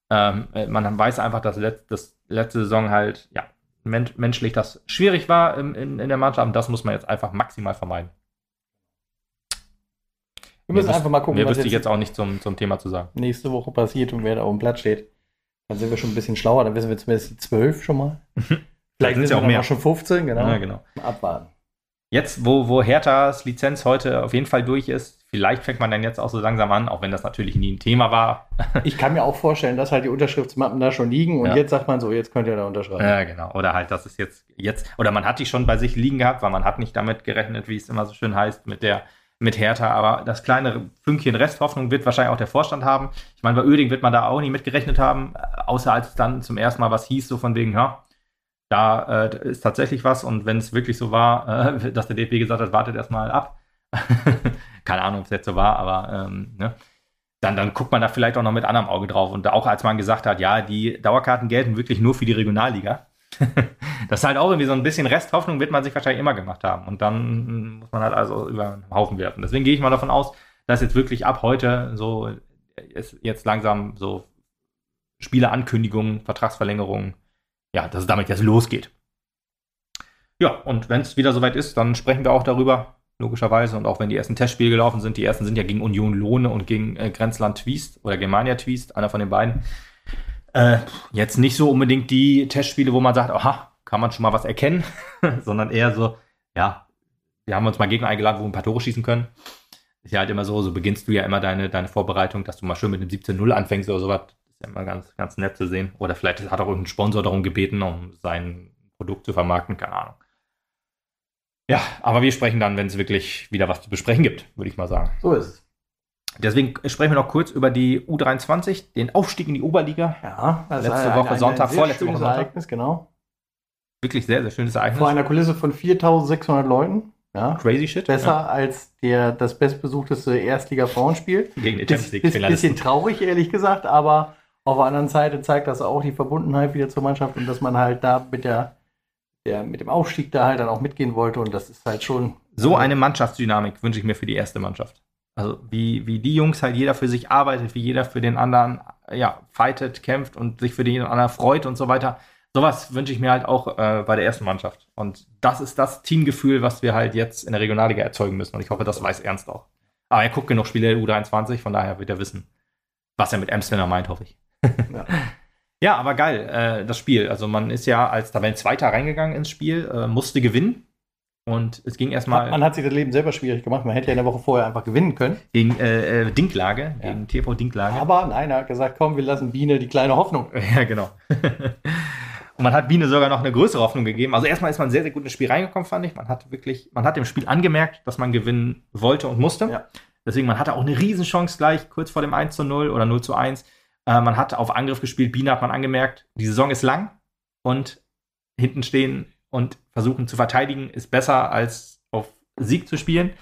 ähm, man weiß einfach, dass das letzte Saison halt, ja, men menschlich das schwierig war in, in, in der Mannschaft. Und das muss man jetzt einfach maximal vermeiden. Wir müssen einfach mal gucken, mehr was wüsste ich jetzt auch nicht zum, zum Thema zu sagen. Nächste Woche passiert und wer da auf dem Platz steht. Dann sind wir schon ein bisschen schlauer, dann wissen wir zumindest die 12 schon mal. Vielleicht sind es ja auch mehr. schon 15, genau. Ja, genau. Abwarten. Jetzt, wo, wo Herthas Lizenz heute auf jeden Fall durch ist, vielleicht fängt man dann jetzt auch so langsam an, auch wenn das natürlich nie ein Thema war. ich kann mir auch vorstellen, dass halt die Unterschriftsmappen da schon liegen und ja. jetzt sagt man so, jetzt könnt ihr da unterschreiben. Ja, genau. Oder halt, dass es jetzt, jetzt, oder man hat die schon bei sich liegen gehabt, weil man hat nicht damit gerechnet, wie es immer so schön heißt, mit der, mit Hertha, aber das kleine Fünkchen Resthoffnung wird wahrscheinlich auch der Vorstand haben. Ich meine, bei Öding wird man da auch nicht mitgerechnet haben, außer als es dann zum ersten Mal was hieß, so von wegen, ja, da äh, ist tatsächlich was und wenn es wirklich so war, äh, dass der DFB gesagt hat, wartet erstmal ab, Keine Ahnung, ob es jetzt so war, aber ähm, ne? dann, dann guckt man da vielleicht auch noch mit anderem Auge drauf. Und auch als man gesagt hat, ja, die Dauerkarten gelten wirklich nur für die Regionalliga. das ist halt auch irgendwie so ein bisschen Resthoffnung, wird man sich wahrscheinlich immer gemacht haben. Und dann muss man halt also über den Haufen werfen. Deswegen gehe ich mal davon aus, dass jetzt wirklich ab heute so jetzt langsam so Spieleankündigungen, Vertragsverlängerungen, ja, dass es damit jetzt losgeht. Ja, und wenn es wieder soweit ist, dann sprechen wir auch darüber, logischerweise. Und auch wenn die ersten Testspiele gelaufen sind, die ersten sind ja gegen Union Lohne und gegen äh, Grenzland Twist oder Germania Twist, einer von den beiden. Äh, jetzt nicht so unbedingt die Testspiele, wo man sagt, aha, kann man schon mal was erkennen, sondern eher so, ja, wir haben uns mal Gegner eingeladen, wo wir ein paar Tore schießen können. Ist ja halt immer so, so beginnst du ja immer deine, deine Vorbereitung, dass du mal schön mit einem 17-0 anfängst oder sowas. Ist ja immer ganz, ganz nett zu sehen. Oder vielleicht hat auch irgendein Sponsor darum gebeten, um sein Produkt zu vermarkten, keine Ahnung. Ja, aber wir sprechen dann, wenn es wirklich wieder was zu besprechen gibt, würde ich mal sagen. So ist es. Deswegen sprechen wir noch kurz über die U23, den Aufstieg in die Oberliga. Ja, das letzte Woche ein, ein, Sonntag, vorletzte Woche Sonntag. Ereignis, genau. Wirklich sehr, sehr schönes Ereignis. Vor einer Kulisse von 4600 Leuten. Ja. Crazy shit. Besser ja. als der, das bestbesuchteste Erstliga-Frauenspiel. Gegen die Champions League. Ist ein bisschen traurig, ehrlich gesagt, aber auf der anderen Seite zeigt das auch die Verbundenheit wieder zur Mannschaft und dass man halt da mit der, der mit dem Aufstieg da halt dann auch mitgehen wollte und das ist halt schon. So eine Mannschaftsdynamik wünsche ich mir für die erste Mannschaft. Also wie, wie die Jungs halt jeder für sich arbeitet, wie jeder für den anderen ja, fightet, kämpft und sich für den anderen freut und so weiter. Sowas wünsche ich mir halt auch äh, bei der ersten Mannschaft. Und das ist das Teamgefühl, was wir halt jetzt in der Regionalliga erzeugen müssen. Und ich hoffe, das weiß Ernst auch. Aber er guckt genug Spiele der U23, von daher wird er wissen, was er mit Amsterdam meint, hoffe ich. ja. ja. aber geil, äh, das Spiel. Also man ist ja als Tabellenzweiter reingegangen ins Spiel, äh, musste gewinnen. Und es ging erstmal. Man hat sich das Leben selber schwierig gemacht. Man hätte ja in der Woche vorher einfach gewinnen können. Gegen äh, äh Dinklage, ja. gegen TV Dinklage. Aber nein, er hat gesagt, komm, wir lassen Biene die kleine Hoffnung. Ja, genau. Und man hat Biene sogar noch eine größere Hoffnung gegeben. Also erstmal ist man sehr, sehr gut ins Spiel reingekommen, fand ich. Man hat wirklich, man hat dem Spiel angemerkt, dass man gewinnen wollte und musste. Ja. Deswegen, man hatte auch eine Riesenchance gleich, kurz vor dem 1 zu 0 oder 0 zu 1. Äh, man hat auf Angriff gespielt. Biene hat man angemerkt, die Saison ist lang und hinten stehen und versuchen zu verteidigen ist besser als auf Sieg zu spielen.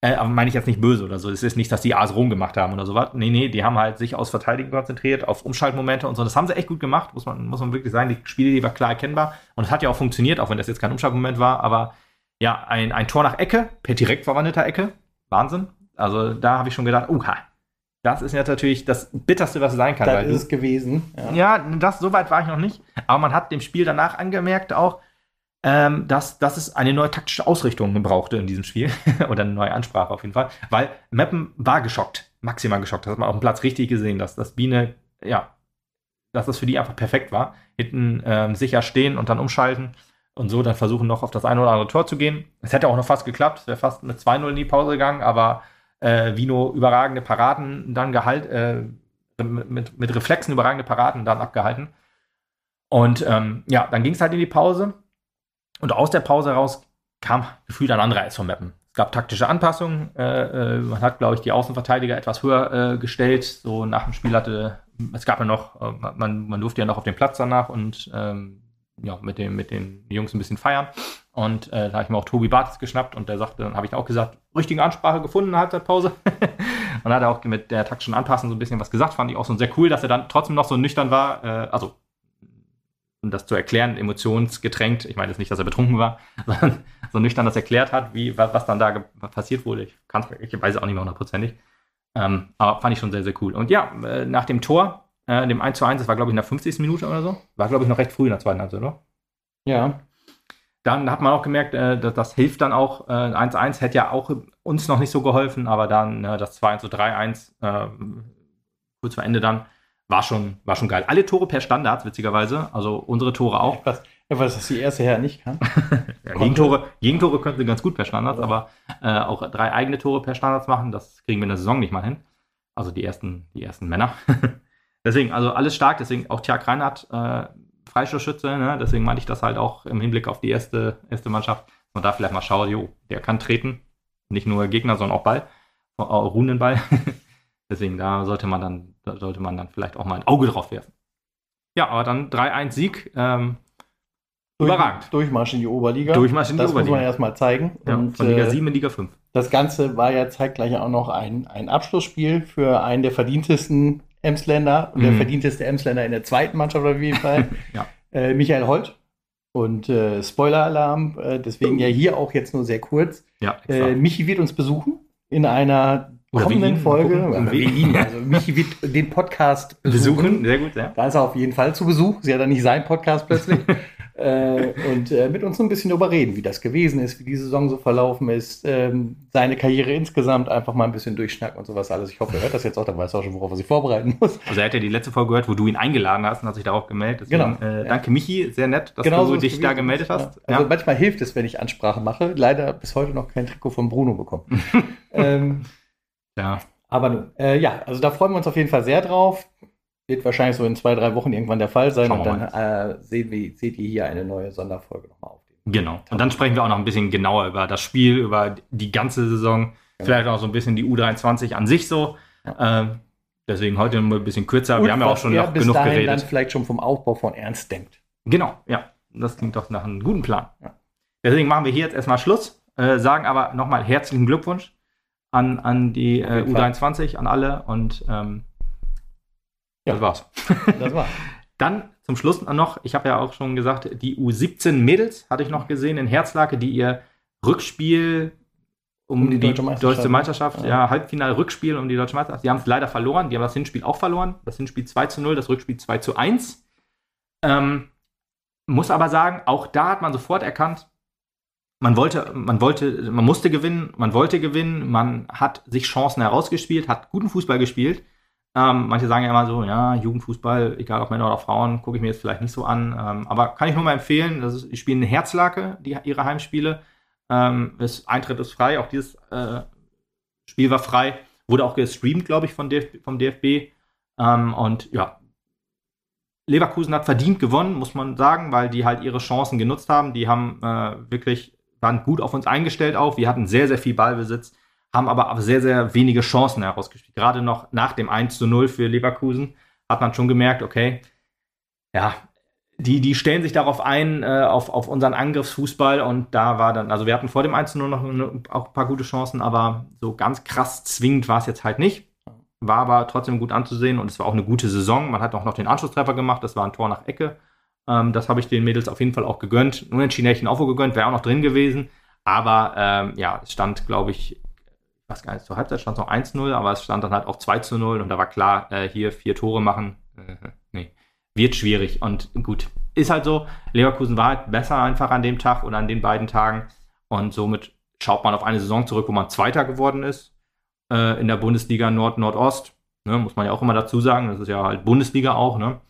Äh, aber meine ich jetzt nicht böse oder so. Es ist nicht, dass die A's rumgemacht haben oder sowas. Nee, nee, die haben halt sich aus Verteidigen konzentriert, auf Umschaltmomente und so. Das haben sie echt gut gemacht, muss man, muss man wirklich sagen. Die Spiele, die war klar erkennbar. Und es hat ja auch funktioniert, auch wenn das jetzt kein Umschaltmoment war. Aber ja, ein, ein Tor nach Ecke, per direkt verwandelter Ecke. Wahnsinn. Also da habe ich schon gedacht, uh, das ist ja natürlich das Bitterste, was sein kann. Das ist es gewesen. Ja, ja das, so weit war ich noch nicht. Aber man hat dem Spiel danach angemerkt auch, ähm, dass, dass es eine neue taktische Ausrichtung brauchte in diesem Spiel. Oder eine neue Ansprache auf jeden Fall. Weil Meppen war geschockt, maximal geschockt. Das hat man auf dem Platz richtig gesehen, dass das Biene, ja, dass das für die einfach perfekt war. Hinten ähm, sicher stehen und dann umschalten und so dann versuchen noch auf das eine oder andere Tor zu gehen. Es hätte auch noch fast geklappt, es wäre fast mit 2-0 in die Pause gegangen, aber äh, Vino überragende Paraden dann gehalten, äh, mit, mit Reflexen überragende Paraden dann abgehalten. Und ähm, ja, dann ging es halt in die Pause und aus der Pause heraus kam gefühlt ein anderer SV Mappen. Es gab taktische Anpassungen. Äh, äh, man hat, glaube ich, die Außenverteidiger etwas höher äh, gestellt. So nach dem Spiel hatte, es gab ja noch, äh, man, man durfte ja noch auf den Platz danach und ähm, ja, mit, dem, mit den Jungs ein bisschen feiern. Und äh, da habe ich mir auch Tobi Bartels geschnappt und der sagte, dann habe ich auch gesagt, richtige Ansprache gefunden Halbzeitpause. und hat er auch mit der taktischen Anpassung so ein bisschen was gesagt. Fand ich auch so sehr cool, dass er dann trotzdem noch so nüchtern war. Äh, also um das zu erklären, emotionsgetränkt. Ich meine jetzt nicht, dass er betrunken war, sondern so nüchtern das erklärt hat, wie, was, was dann da passiert wurde. Ich, ich weiß auch nicht mehr hundertprozentig. Ähm, aber fand ich schon sehr, sehr cool. Und ja, äh, nach dem Tor, äh, dem 1 zu 1, das war, glaube ich, in der 50. Minute oder so. War, glaube ich, noch recht früh in der zweiten Halbzeit, oder? Ja. Dann hat man auch gemerkt, äh, dass das hilft dann auch. Äh, 1-1 hätte ja auch uns noch nicht so geholfen, aber dann äh, das 2-1 zu 3-1, äh, kurz vor Ende dann, war schon, war schon geil. Alle Tore per Standards, witzigerweise. Also unsere Tore auch. Was, was das die erste Herr nicht kann. ja, Gegentore, Gegentore könnten sie ganz gut per Standards, ja. aber äh, auch drei eigene Tore per Standards machen, das kriegen wir in der Saison nicht mal hin. Also die ersten, die ersten Männer. deswegen, also alles stark, deswegen auch Tjag Reinhardt, äh, Freistoßschütze, ne? deswegen meinte ich das halt auch im Hinblick auf die erste, erste Mannschaft. Und da vielleicht mal schauen, jo, der kann treten. Nicht nur Gegner, sondern auch Ball. Auch ruhenden Ball. Deswegen, da sollte man dann, da sollte man dann vielleicht auch mal ein Auge drauf werfen. Ja, aber dann 3-1-Sieg. Ähm, Durch, überragend. Durchmarsch in die Oberliga. Durchmarsch in die das Oberliga. Das muss man erstmal zeigen. Ja, und, von Liga äh, 7 in Liga 5. Das Ganze war ja zeitgleich auch noch ein, ein Abschlussspiel für einen der verdientesten Emsländer und der Mhm. verdienteste Emsländer in der zweiten Mannschaft auf jeden Fall. Ja. äh, Michael Holt. Und äh, Spoiler-Alarm, äh, deswegen ja hier auch jetzt nur sehr kurz. Ja. Äh, Michi wird uns besuchen in einer Oder kommenden Folge. mal gucken. Oder wir ihn, also Michi wird den Podcast besuchen. sehr gut, ja. Da ist er auf jeden Fall zu Besuch. Ist ja dann nicht sein Podcast plötzlich. äh, und äh, mit uns so ein bisschen darüber reden, wie das gewesen ist, wie die Saison so verlaufen ist, ähm, seine Karriere insgesamt einfach mal ein bisschen durchschnacken und sowas alles. Ich hoffe, er hört das jetzt auch, dann weiß er auch schon, worauf er sich vorbereiten muss. Also er hat ja die letzte Folge gehört, wo du ihn eingeladen hast und hat sich darauf gemeldet. Deswegen, Genau, äh, danke Michi, sehr nett, dass Genau so du ist dich gewesen. da gemeldet hast. Ja. Also Ja. manchmal hilft es, wenn ich Ansprache mache. Leider bis heute noch kein Trikot von Bruno bekommen. ähm, ja. aber nun, äh, ja, also da freuen wir uns auf jeden Fall sehr drauf. Wird wahrscheinlich so in zwei, drei Wochen irgendwann der Fall sein. Schauen und dann äh, sehen wir, seht ihr hier eine neue Sonderfolge nochmal auf. Genau. Und dann sprechen wir auch noch ein bisschen genauer über das Spiel, über die ganze Saison, vielleicht auch so ein bisschen die U23 an sich so. Ähm, deswegen heute ein bisschen kürzer. wir haben ja auch schon noch bis genug dahin geredet. dann vielleicht schon vom Aufbau von Ernst denkt. Genau, ja. Das klingt doch nach einem guten Plan. Ja. Deswegen machen wir hier jetzt erstmal Schluss, äh, sagen aber nochmal herzlichen Glückwunsch an, an die äh, jeden Fall. U23, an alle und ähm, Ja. das war's. Das war. Dann zum Schluss noch, ich habe ja auch schon gesagt, die U17 Mädels hatte ich noch gesehen in Herzlake, die ihr Rückspiel um, Um die die, deutsche Meisterschaft. deutsche Meisterschaft, Ja. ja, Halbfinal-Rückspiel um die deutsche Meisterschaft. Die haben es leider verloren, die haben das Hinspiel auch verloren. Das Hinspiel 2 zu 0, das Rückspiel 2 zu 1. Ähm, muss aber sagen, auch da hat man sofort erkannt, man wollte, man wollte, man musste gewinnen, man wollte gewinnen, man hat sich Chancen herausgespielt, hat guten Fußball gespielt. Ähm, manche sagen ja immer so, ja, Jugendfußball, egal ob Männer oder Frauen, gucke ich mir jetzt vielleicht nicht so an. Ähm, aber kann ich nur mal empfehlen, das ist, die spielen in Herzlake, die, ihre Heimspiele. Ähm, das Eintritt ist frei, auch dieses äh, Spiel war frei. Wurde auch gestreamt, glaube ich, von DF vom DFB. Ähm, und ja, Leverkusen hat verdient gewonnen, muss man sagen, weil die halt ihre Chancen genutzt haben. Die haben äh, wirklich, waren gut auf uns eingestellt auch. Wir hatten sehr, sehr viel Ballbesitz, haben aber sehr, sehr wenige Chancen herausgespielt. Gerade noch nach dem 1 zu 0 für Leverkusen hat man schon gemerkt, okay, ja, die, die stellen sich darauf ein, äh, auf, auf unseren Angriffsfußball und da war dann, also wir hatten vor dem 1 zu 0 noch eine, auch ein paar gute Chancen, aber so ganz krass zwingend war es jetzt halt nicht. War aber trotzdem gut anzusehen und es war auch eine gute Saison. Man hat auch noch den Anschlusstreffer gemacht, das war ein Tor nach Ecke. Ähm, das habe ich den Mädels auf jeden Fall auch gegönnt. Hätte ich ihnen auch gegönnt, wäre auch noch drin gewesen. Aber ähm, ja, es stand, glaube ich, ich weiß gar nicht, zur Halbzeit stand es noch 1-0, aber es stand dann halt auch 2 zu 0 und da war klar, äh, hier vier Tore machen, äh, nee, wird schwierig. Und gut, ist halt so, Leverkusen war halt besser einfach an dem Tag oder an den beiden Tagen und somit schaut man auf eine Saison zurück, wo man Zweiter geworden ist äh, in der Bundesliga Nord-Nordost. Ne, muss man ja auch immer dazu sagen, das ist ja halt Bundesliga auch. Ne?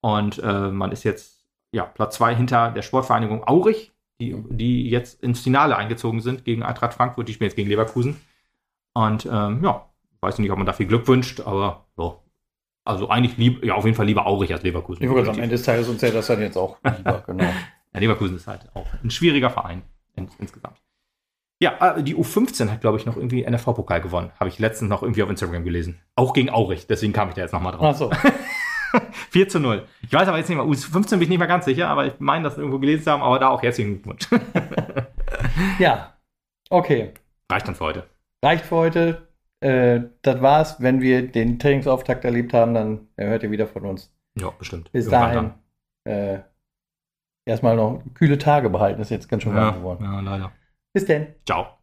Und äh, man ist jetzt ja, Platz zwei hinter der Sportvereinigung Aurich, die, die jetzt ins Finale eingezogen sind gegen Eintracht Frankfurt. Die spielen jetzt gegen Leverkusen. Und ähm, ja, weiß nicht, ob man da viel Glück wünscht, aber so. Also eigentlich lieb, ja, auf jeden Fall lieber Aurich als Leverkusen. Ich würde am Ende des Tages uns ja das dann jetzt auch lieber, genau. Ja, Leverkusen ist halt auch ein schwieriger Verein ins, insgesamt. Ja, äh, die U15 hat, glaube ich, noch irgendwie NFV-Pokal gewonnen. Habe ich letztens noch irgendwie auf Instagram gelesen. Auch gegen Aurich, deswegen kam ich da jetzt nochmal drauf. Ach so. 4 zu 0. Ich weiß aber jetzt nicht mehr, U15 bin ich nicht mehr ganz sicher, aber ich meine, das irgendwo gelesen zu haben, aber da auch herzlichen Glückwunsch. Ja, okay. Reicht dann für heute. Reicht für heute. Äh, das war's. Wenn wir den Trainingsauftakt erlebt haben, dann hört ihr wieder von uns. Ja, bestimmt. Bis Irgendwann dahin. Äh, erstmal noch kühle Tage behalten. Ist jetzt ganz schön warm Ja, geworden. ja, leider. Bis denn. Ciao.